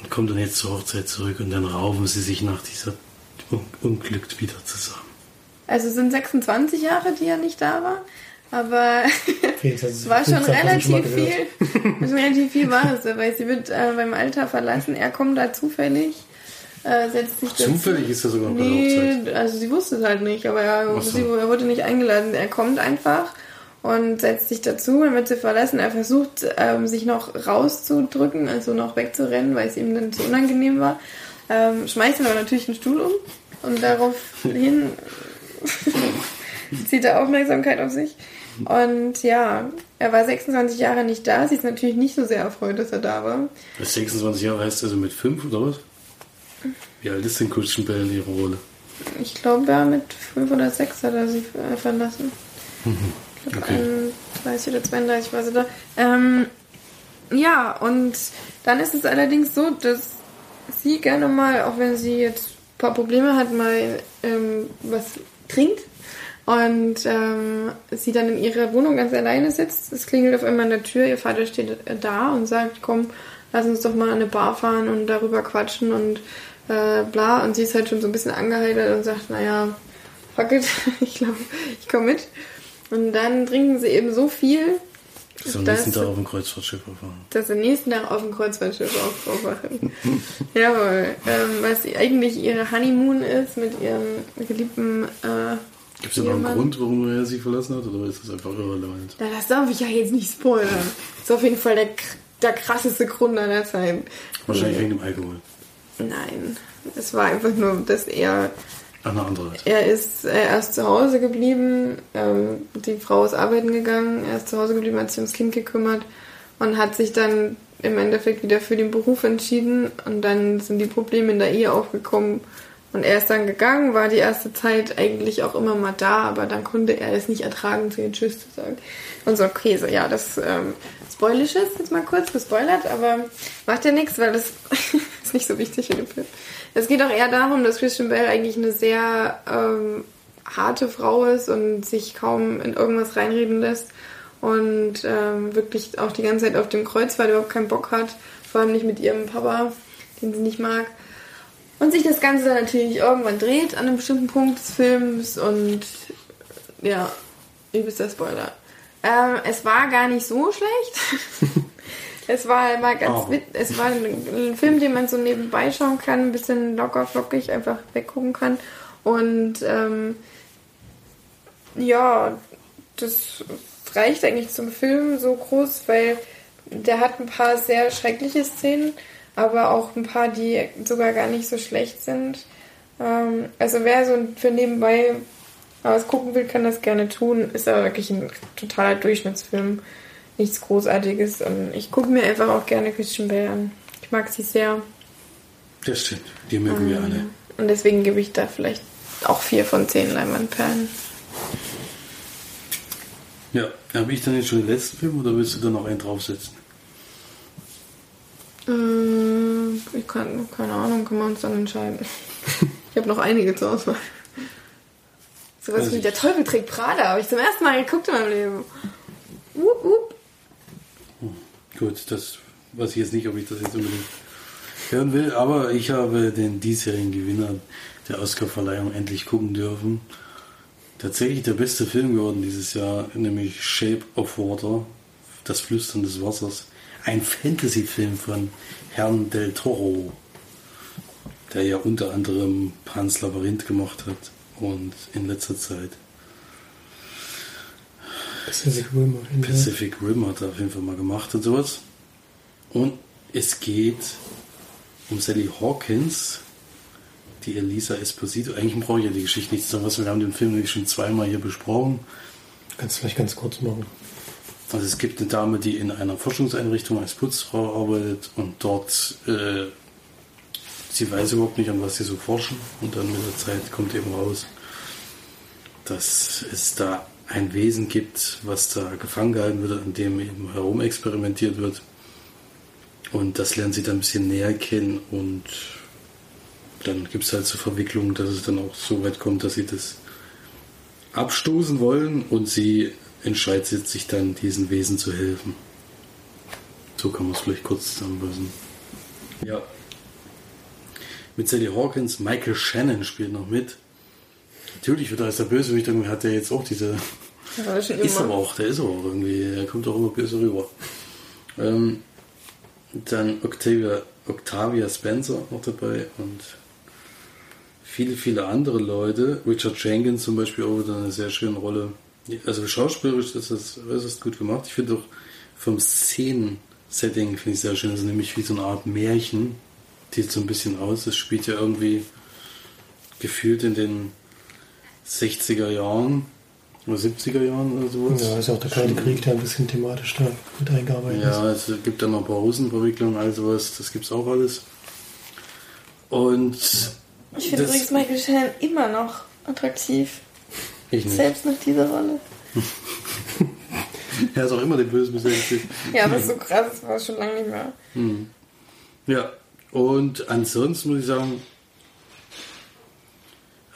und kommt dann jetzt zur Hochzeit zurück und dann raufen sie sich nach dieser Un Unglück wieder zusammen. Also es sind 26 Jahre, die er nicht da war. Aber es war schon relativ viel. Schon relativ viel war es, weil sie wird äh, beim Alter verlassen. Er kommt da zufällig, äh, setzt sich dazu. Zufällig ist er sogar bei der Hochzeit. Nee, also sie wusste es halt nicht, aber er, so. sie, er wurde nicht eingeladen. Er kommt einfach und setzt sich dazu, dann wird sie verlassen. Er versucht, ähm, sich noch rauszudrücken, also noch wegzurennen, weil es ihm dann zu unangenehm war. Ähm, schmeißt dann aber natürlich einen Stuhl um und daraufhin zieht er Aufmerksamkeit auf sich. Und ja, er war 26 Jahre nicht da. Sie ist natürlich nicht so sehr erfreut, dass er da war. Das 26 Jahre heißt also mit 5 oder was? Wie alt ist denn Christian Bell in ihrer Rolle? Ich glaube, ja, mit 5 oder 6 hat er sie verlassen. Ich glaube, Okay. 31 oder 32 war sie da. Ähm, ja, und dann ist es allerdings so, dass sie gerne mal, auch wenn sie jetzt ein paar Probleme hat, mal ähm, was trinkt. Und ähm, sie dann in ihrer Wohnung ganz alleine sitzt. Es klingelt auf einmal an der Tür. Ihr Vater steht da und sagt, komm, lass uns doch mal an eine Bar fahren und darüber quatschen und äh, bla. Und sie ist halt schon so ein bisschen angeheitert und sagt, naja, fuck it, ich glaube, ich komme mit. Und dann trinken sie eben so viel, Ist am nächsten Tag auf dem Kreuzfahrtschiff gefahren. dass sie nächsten Tag auf dem Kreuzfahrtschiff aufwachen. Jawohl. Ähm, was eigentlich ihre Honeymoon ist mit ihrem geliebten äh, Gibt es denn noch einen. Grund, warum er sie verlassen hat, oder ist das einfach irrelevant? Na, das darf ich ja jetzt nicht spoilern. Das ist auf jeden Fall der, der krasseste Grund aller Zeiten. Wahrscheinlich wegen dem Alkohol. Nein, es war einfach nur, dass er, eine andere er ist äh, erst zu Hause geblieben, ähm, die Frau ist arbeiten gegangen, er ist zu Hause geblieben, hat sich ums Kind gekümmert und hat sich dann im Endeffekt wieder für den Beruf entschieden und dann sind die Probleme in der Ehe aufgekommen und er ist dann gegangen, war die erste Zeit eigentlich auch immer mal da, aber dann konnte er es nicht ertragen, zu ihr Tschüss zu sagen. Und so, okay, so, ja, das ähm, spoilisch ist jetzt mal kurz gespoilert, aber macht ja nichts, weil das ist nicht so wichtig für den Film. Es geht auch eher darum, dass Christian Bell eigentlich eine sehr ähm, harte Frau ist und sich kaum in irgendwas reinreden lässt und ähm, wirklich auch die ganze Zeit auf dem Kreuzfahrt überhaupt keinen Bock hat, vor allem nicht mit ihrem Papa, den sie nicht mag. Und sich das Ganze dann natürlich irgendwann dreht an einem bestimmten Punkt des Films und ja, übelster Spoiler. Ähm, es war gar nicht so schlecht. es war mal ganz Oh. es war ein, ein Film, den man so nebenbei schauen kann, ein bisschen locker flockig einfach weggucken kann. Und ähm, ja, das reicht eigentlich zum Film so groß, weil der hat ein paar sehr schreckliche Szenen, aber auch ein paar, die sogar gar nicht so schlecht sind. Ähm, also wer so für nebenbei was gucken will, kann das gerne tun. Ist aber wirklich ein totaler Durchschnittsfilm. Nichts Großartiges. Und ich gucke mir einfach auch gerne Christian Bale an. Ich mag sie sehr. Das stimmt. Die mögen wir alle. Und deswegen gebe ich da vielleicht auch vier von zehn Leinwandperlen. Ja, habe ich dann jetzt schon den letzten Film oder willst du da noch einen draufsetzen? Ähm, ich kann, keine Ahnung, können wir uns dann entscheiden. ich habe noch einige zur Auswahl. Sowas Also wie Der Teufel trägt Prada, habe ich zum ersten Mal geguckt in meinem Leben. Wup, wup. Gut, das weiß ich jetzt nicht, ob ich das jetzt unbedingt hören will, aber ich habe den diesjährigen Gewinner der Oscarverleihung endlich gucken dürfen. Tatsächlich der beste Film geworden dieses Jahr, nämlich Shape of Water, das Flüstern des Wassers. Ein Fantasy-Film von Herrn Del Toro, der ja unter anderem Pan's Labyrinth gemacht hat und in letzter Zeit Pacific Rim. Pacific Rim hat er auf jeden Fall mal gemacht und sowas. Und es geht um Sally Hawkins, die Elisa Esposito. Eigentlich brauche ich ja die Geschichte nicht zu sagen, was wir haben den Film nämlich schon zweimal hier besprochen. Kannst du vielleicht ganz kurz machen. Also es gibt eine Dame, die in einer Forschungseinrichtung als Putzfrau arbeitet und dort äh, sie weiß überhaupt nicht, an was sie so forschen und dann mit der Zeit kommt eben raus, dass es da ein Wesen gibt, was da gefangen gehalten wird, an dem eben herumexperimentiert wird. Und das lernen sie dann ein bisschen näher kennen und dann gibt es halt so Verwicklungen, dass es dann auch so weit kommt, dass sie das abstoßen wollen und sie entscheidet sich dann, diesen Wesen zu helfen. So kann man es vielleicht kurz zusammenfassen. Ja. Mit Sally Hawkins, Michael Shannon spielt noch mit. Natürlich wird er als der Bösewicht, irgendwie hat er jetzt auch diese. Das schon Ist immer. aber auch, der ist aber auch irgendwie, er kommt auch immer böse rüber. Ähm, dann Octavia, Octavia Spencer noch dabei und viele, viele andere Leute. Richard Jenkins zum Beispiel auch wieder eine sehr schöne Rolle. Also schauspielerisch ist das äußerst gut gemacht. Ich finde auch vom Szenensetting finde ich sehr schön. Also nämlich wie so eine Art Märchen. Sieht so ein bisschen aus. Es spielt ja irgendwie gefühlt in den 60er Jahren oder 70er Jahren oder sowas. Ja, ist ja auch der Kalte Krieg, der ein bisschen thematisch da mit eingearbeitet Ja, es gibt dann noch ein paar Russenverwicklungen, all sowas, das gibt's auch alles. Und Ich finde übrigens Michael Shannon immer noch attraktiv. ich nicht. Selbst nach dieser Rolle. Er ist auch immer der Böse besetzt. Ja, aber so krass, das war schon lange nicht mehr. Ja, und ansonsten muss ich sagen,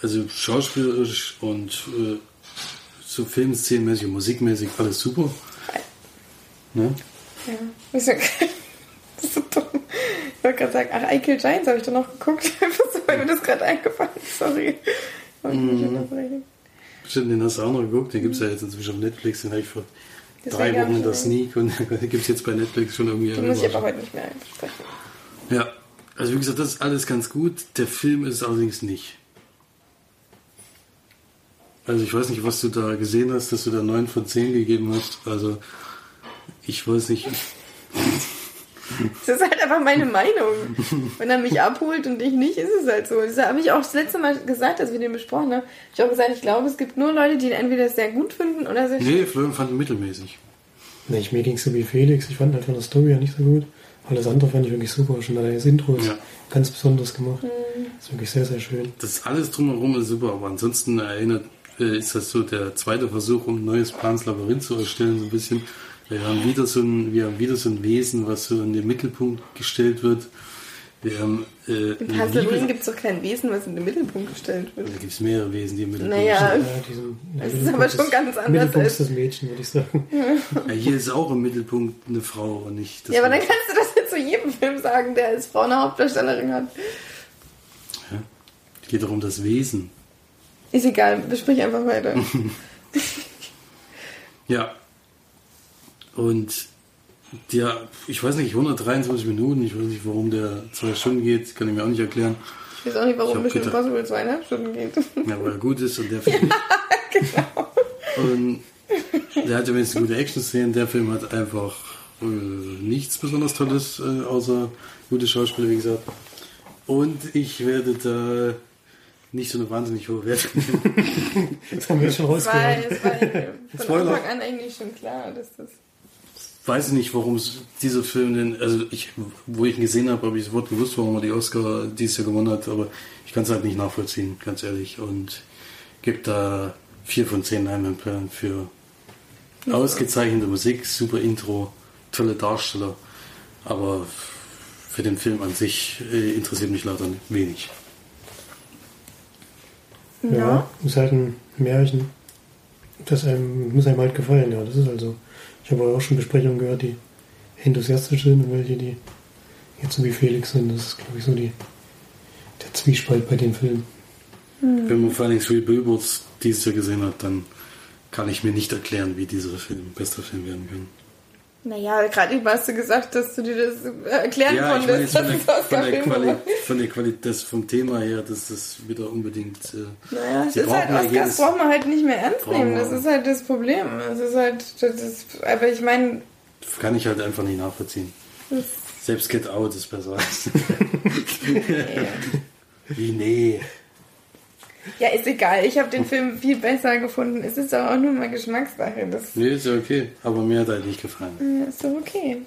also schauspielerisch und äh, so filmszenenmäßig und musikmäßig alles super. Ne? Ja. Das ist, das so dumm. Ich wollte gerade sagen, ach, I Kill Giants habe ich doch noch geguckt. So, weil mir das gerade eingefallen ist. Sorry. Mhm. Stimmt, den hast du auch noch geguckt, den gibt's ja jetzt inzwischen auf Netflix, den habe ich vor Deswegen drei Wochen in der Sneak und den gibt's jetzt bei Netflix schon irgendwie. Den muss ich aber heute nicht mehr einsprechen. Ja, also wie gesagt, das ist alles ganz gut. Der Film ist es allerdings nicht. Also ich weiß nicht, was du da gesehen hast, dass du da 9 von 10 gegeben hast. Also ich weiß nicht. Das ist halt einfach meine Meinung. Wenn er mich abholt und ich nicht, ist es halt so. Das habe ich auch das letzte Mal gesagt, als wir den besprochen haben. Ich habe auch gesagt, ich glaube, es gibt nur Leute, die ihn entweder sehr gut finden oder sehr Nee, Florian fand ihn mittelmäßig. Nee, ich, mir ging es so wie Felix. Ich fand halt von der Story her nicht so gut. Alles andere fand ich wirklich super. Schon allein das Intro ist Ja. ganz besonders gemacht. Mhm. Ist wirklich sehr, sehr schön. Das alles drumherum ist super, aber ansonsten erinnert, ist das so der zweite Versuch, um ein neues Pans Labyrinth zu erstellen, so ein bisschen. Wir haben wieder so ein, wir haben wieder so ein Wesen, was so in den Mittelpunkt gestellt wird. Wir haben äh, In eine Panzerin Liebe- gibt es doch kein Wesen, was in den Mittelpunkt gestellt wird. Da gibt es mehrere Wesen, die im Mittelpunkt Naja, Ja, diesen, Das der ist aber schon ganz anders Mittelpunkt als- ist das Mädchen, würde ich sagen. Ja, hier ist auch im Mittelpunkt eine Frau und nicht das Ja, aber dann kannst du das jetzt zu jedem Film sagen, der als Frau eine Hauptdarstellerin hat. Geht doch um das Wesen. Ist egal, besprich einfach weiter. Ja. Und ja, ich weiß nicht, 123 Minuten, ich weiß nicht, warum der zwei Stunden geht, kann ich mir auch nicht erklären. Ich weiß auch nicht, Ich warum Mission Impossible zweieinhalb Stunden geht. Ja, weil er gut ist und der Film nicht. genau. Und der hat ja wenigstens gute Action-Szenen. Der Film hat einfach äh, nichts besonders Tolles, äh, außer gute Schauspieler, wie gesagt. Und ich werde da nicht so eine wahnsinnig hohe Wertung. Das haben wir schon war, rausgehört. das war von Spoiler. Anfang an eigentlich schon klar, dass das. weiß nicht, warum es dieser Film denn, also ich, wo ich ihn gesehen habe, habe ich sofort gewusst, warum er die Oscar dieses Jahr gewonnen hat, aber ich kann es halt nicht nachvollziehen, ganz ehrlich. Und gibt da vier von zehn Leinwandperlen für ausgezeichnete Musik, super Intro, tolle Darsteller, aber für den Film an sich äh, interessiert mich leider wenig. Ja. Ja, ist halt ein Märchen. Das einem, muss einem halt gefallen, ja, das ist also. Ich habe auch schon Besprechungen gehört, die enthusiastisch sind und welche, die jetzt so wie Felix sind. Das ist, glaube ich, so die, der Zwiespalt bei den Filmen. Wenn man vor allem Three Billboards dieses Jahr gesehen hat, dann kann ich mir nicht erklären, wie dieser Film bester Film werden kann. Naja, gerade eben hast du gesagt, dass du dir das erklären Ja, ich meine konntest, jetzt von der, von der, von der Qualität, das vom Thema her, dass das wieder unbedingt. Äh, Naja, es Sie ist halt, Oscars jedes- braucht man halt nicht mehr ernst nehmen. Das ist halt das Problem. Es ist halt, das ist, aber ich meine, kann ich halt einfach nicht nachvollziehen. Selbst Get Out ist besser als. Wie nee. Ja, ist egal. Ich habe den Film viel besser gefunden. Es ist aber auch nur mal Geschmackssache. Das Nee, ist ja okay. Aber mir hat halt nicht gefallen. Ja, ist doch okay.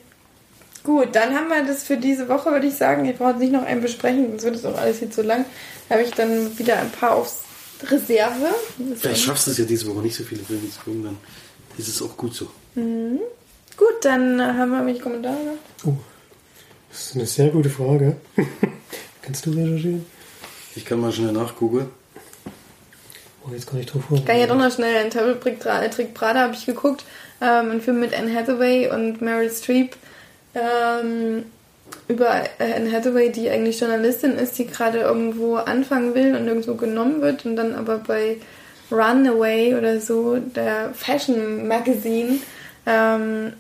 Gut, dann haben wir das für diese Woche, würde ich sagen. Ich brauche nicht noch einen besprechen, sonst wird es auch alles viel zu lang. Da habe ich dann wieder ein paar aufs Reserve. Das Vielleicht schaffst du es ja diese Woche nicht so viele Filme zu gucken, dann ist es auch gut so. Gut, dann haben wir welche Kommentare. Oh, das ist eine sehr gute Frage. Kannst du recherchieren? Ich kann mal schnell nachgucken. Oh, jetzt kann ich drauf vor. Kann ich ja doch noch schnell einen Terrible Trick, Trick Prada habe ich geguckt. Ähm, ein Film mit Anne Hathaway und Meryl Streep. Ähm, über Anne Hathaway, die eigentlich Journalistin ist, die gerade irgendwo anfangen will und irgendwo genommen wird und dann aber bei Runaway oder so, der Fashion Magazine, ähm,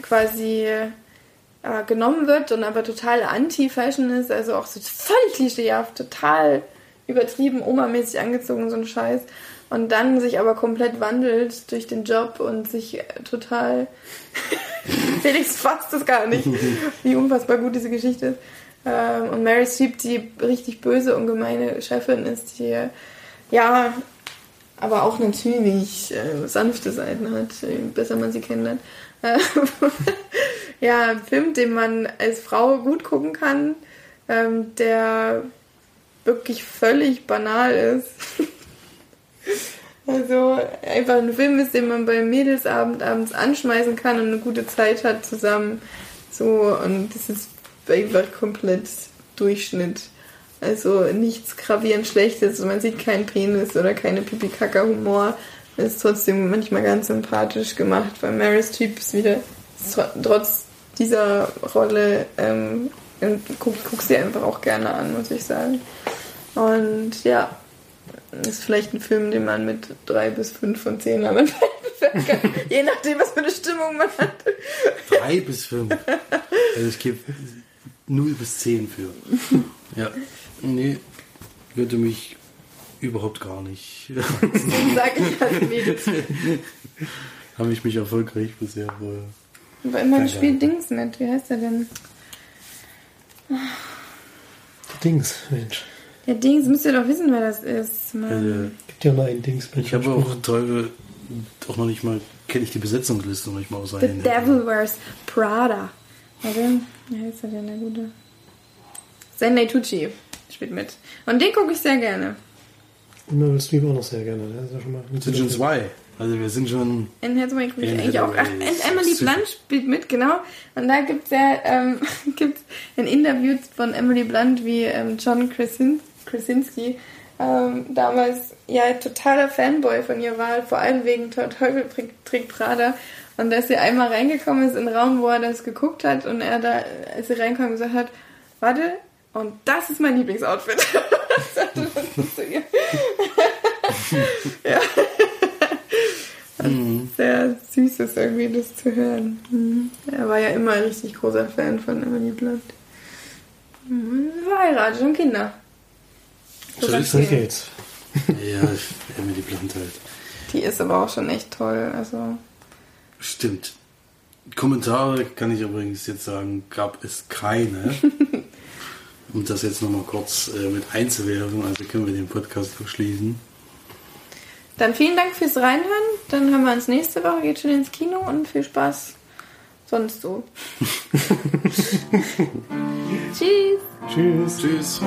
quasi äh, genommen wird und aber total anti-Fashion ist, also auch so völlig klischeehaft, total übertrieben, omamäßig angezogen, so ein Scheiß. Und dann sich aber komplett wandelt durch den Job und sich äh, total. Felix fasst das gar nicht, wie unfassbar gut diese Geschichte ist. Ähm, und Mary Streep, die richtig böse und gemeine Chefin ist, die ja, aber auch natürlich äh, sanfte Seiten hat, je besser man sie kennenlernt. Äh, ja, ein Film, den man als Frau gut gucken kann, ähm, der wirklich völlig banal ist. Also einfach ein Film ist, den man beim Mädelsabend abends anschmeißen kann und eine gute Zeit hat zusammen. So, und das ist einfach komplett Durchschnitt. Also nichts gravierend Schlechtes. Man sieht keinen Penis oder keine Pipi-Kaka-Humor. Ist trotzdem manchmal ganz sympathisch gemacht, weil Mary Streep ist wieder tr- trotz dieser Rolle ähm, guck, guck sie einfach auch gerne an, muss ich sagen. Und ja, ist vielleicht ein Film, den man mit drei bis fünf von zehn Namen. Je nachdem, was für eine Stimmung man hat. Drei bis fünf. Also ich gebe 0 bis 10 für. Ja. Nee, würde mich überhaupt gar nicht. Deswegen sage ich halt Mädels. Habe ich mich erfolgreich bisher vorher. Weil man Keine spielt Dings mit. Wie heißt der denn? Dings, Mensch. Der Dings, müsst ihr doch wissen, wer das ist. Mann. Also, Gibt ja nur ein Dings. bei ich habe auch teure, auch noch nicht mal, kenne ich die Besetzungsliste noch nicht mal The auseinandernehmen. Devil Wears Prada. Warte, wie heißt der denn, der Gute? Stanley Tucci spielt mit. Und den gucke ich sehr gerne. Meryl Streep auch noch sehr gerne. Das ist ja schon mal sind schon zwei. Also wir sind schon. In Hathaway gucke ich eigentlich auch. Ach, und Emily. Blunt spielt mit, genau. Und da gibt es ja ähm, gibt's ein Interview von Emily Blunt, wie ähm, John Krasin Krasinski ähm, damals ja totaler Fanboy von ihr war, vor allem wegen Te- Teufel trägt- Prada. Und dass sie einmal reingekommen ist in den Raum, wo er das geguckt hat und er da, als sie reinkommt, gesagt hat, warte, Und das ist mein Lieblingsoutfit. Sagte das zu ihr. ja. Sehr süß ist irgendwie, das zu hören. Mhm. Er war ja immer ein richtig großer Fan von Emily Blunt. Mhm, Verheiratet und Kinder. So ist zehn. geht's. Ja, Emily Blunt halt. Die ist aber auch schon echt toll. Also, Stimmt. Kommentare kann ich übrigens jetzt sagen, gab es keine. um das jetzt nochmal kurz äh, mit einzuwerfen, also können wir den Podcast verschließen. dann vielen Dank fürs Reinhören. Dann hören wir uns nächste Woche. Geht schon ins Kino und viel Spaß sonst so. Tschüss. Tschüss. Tschüss.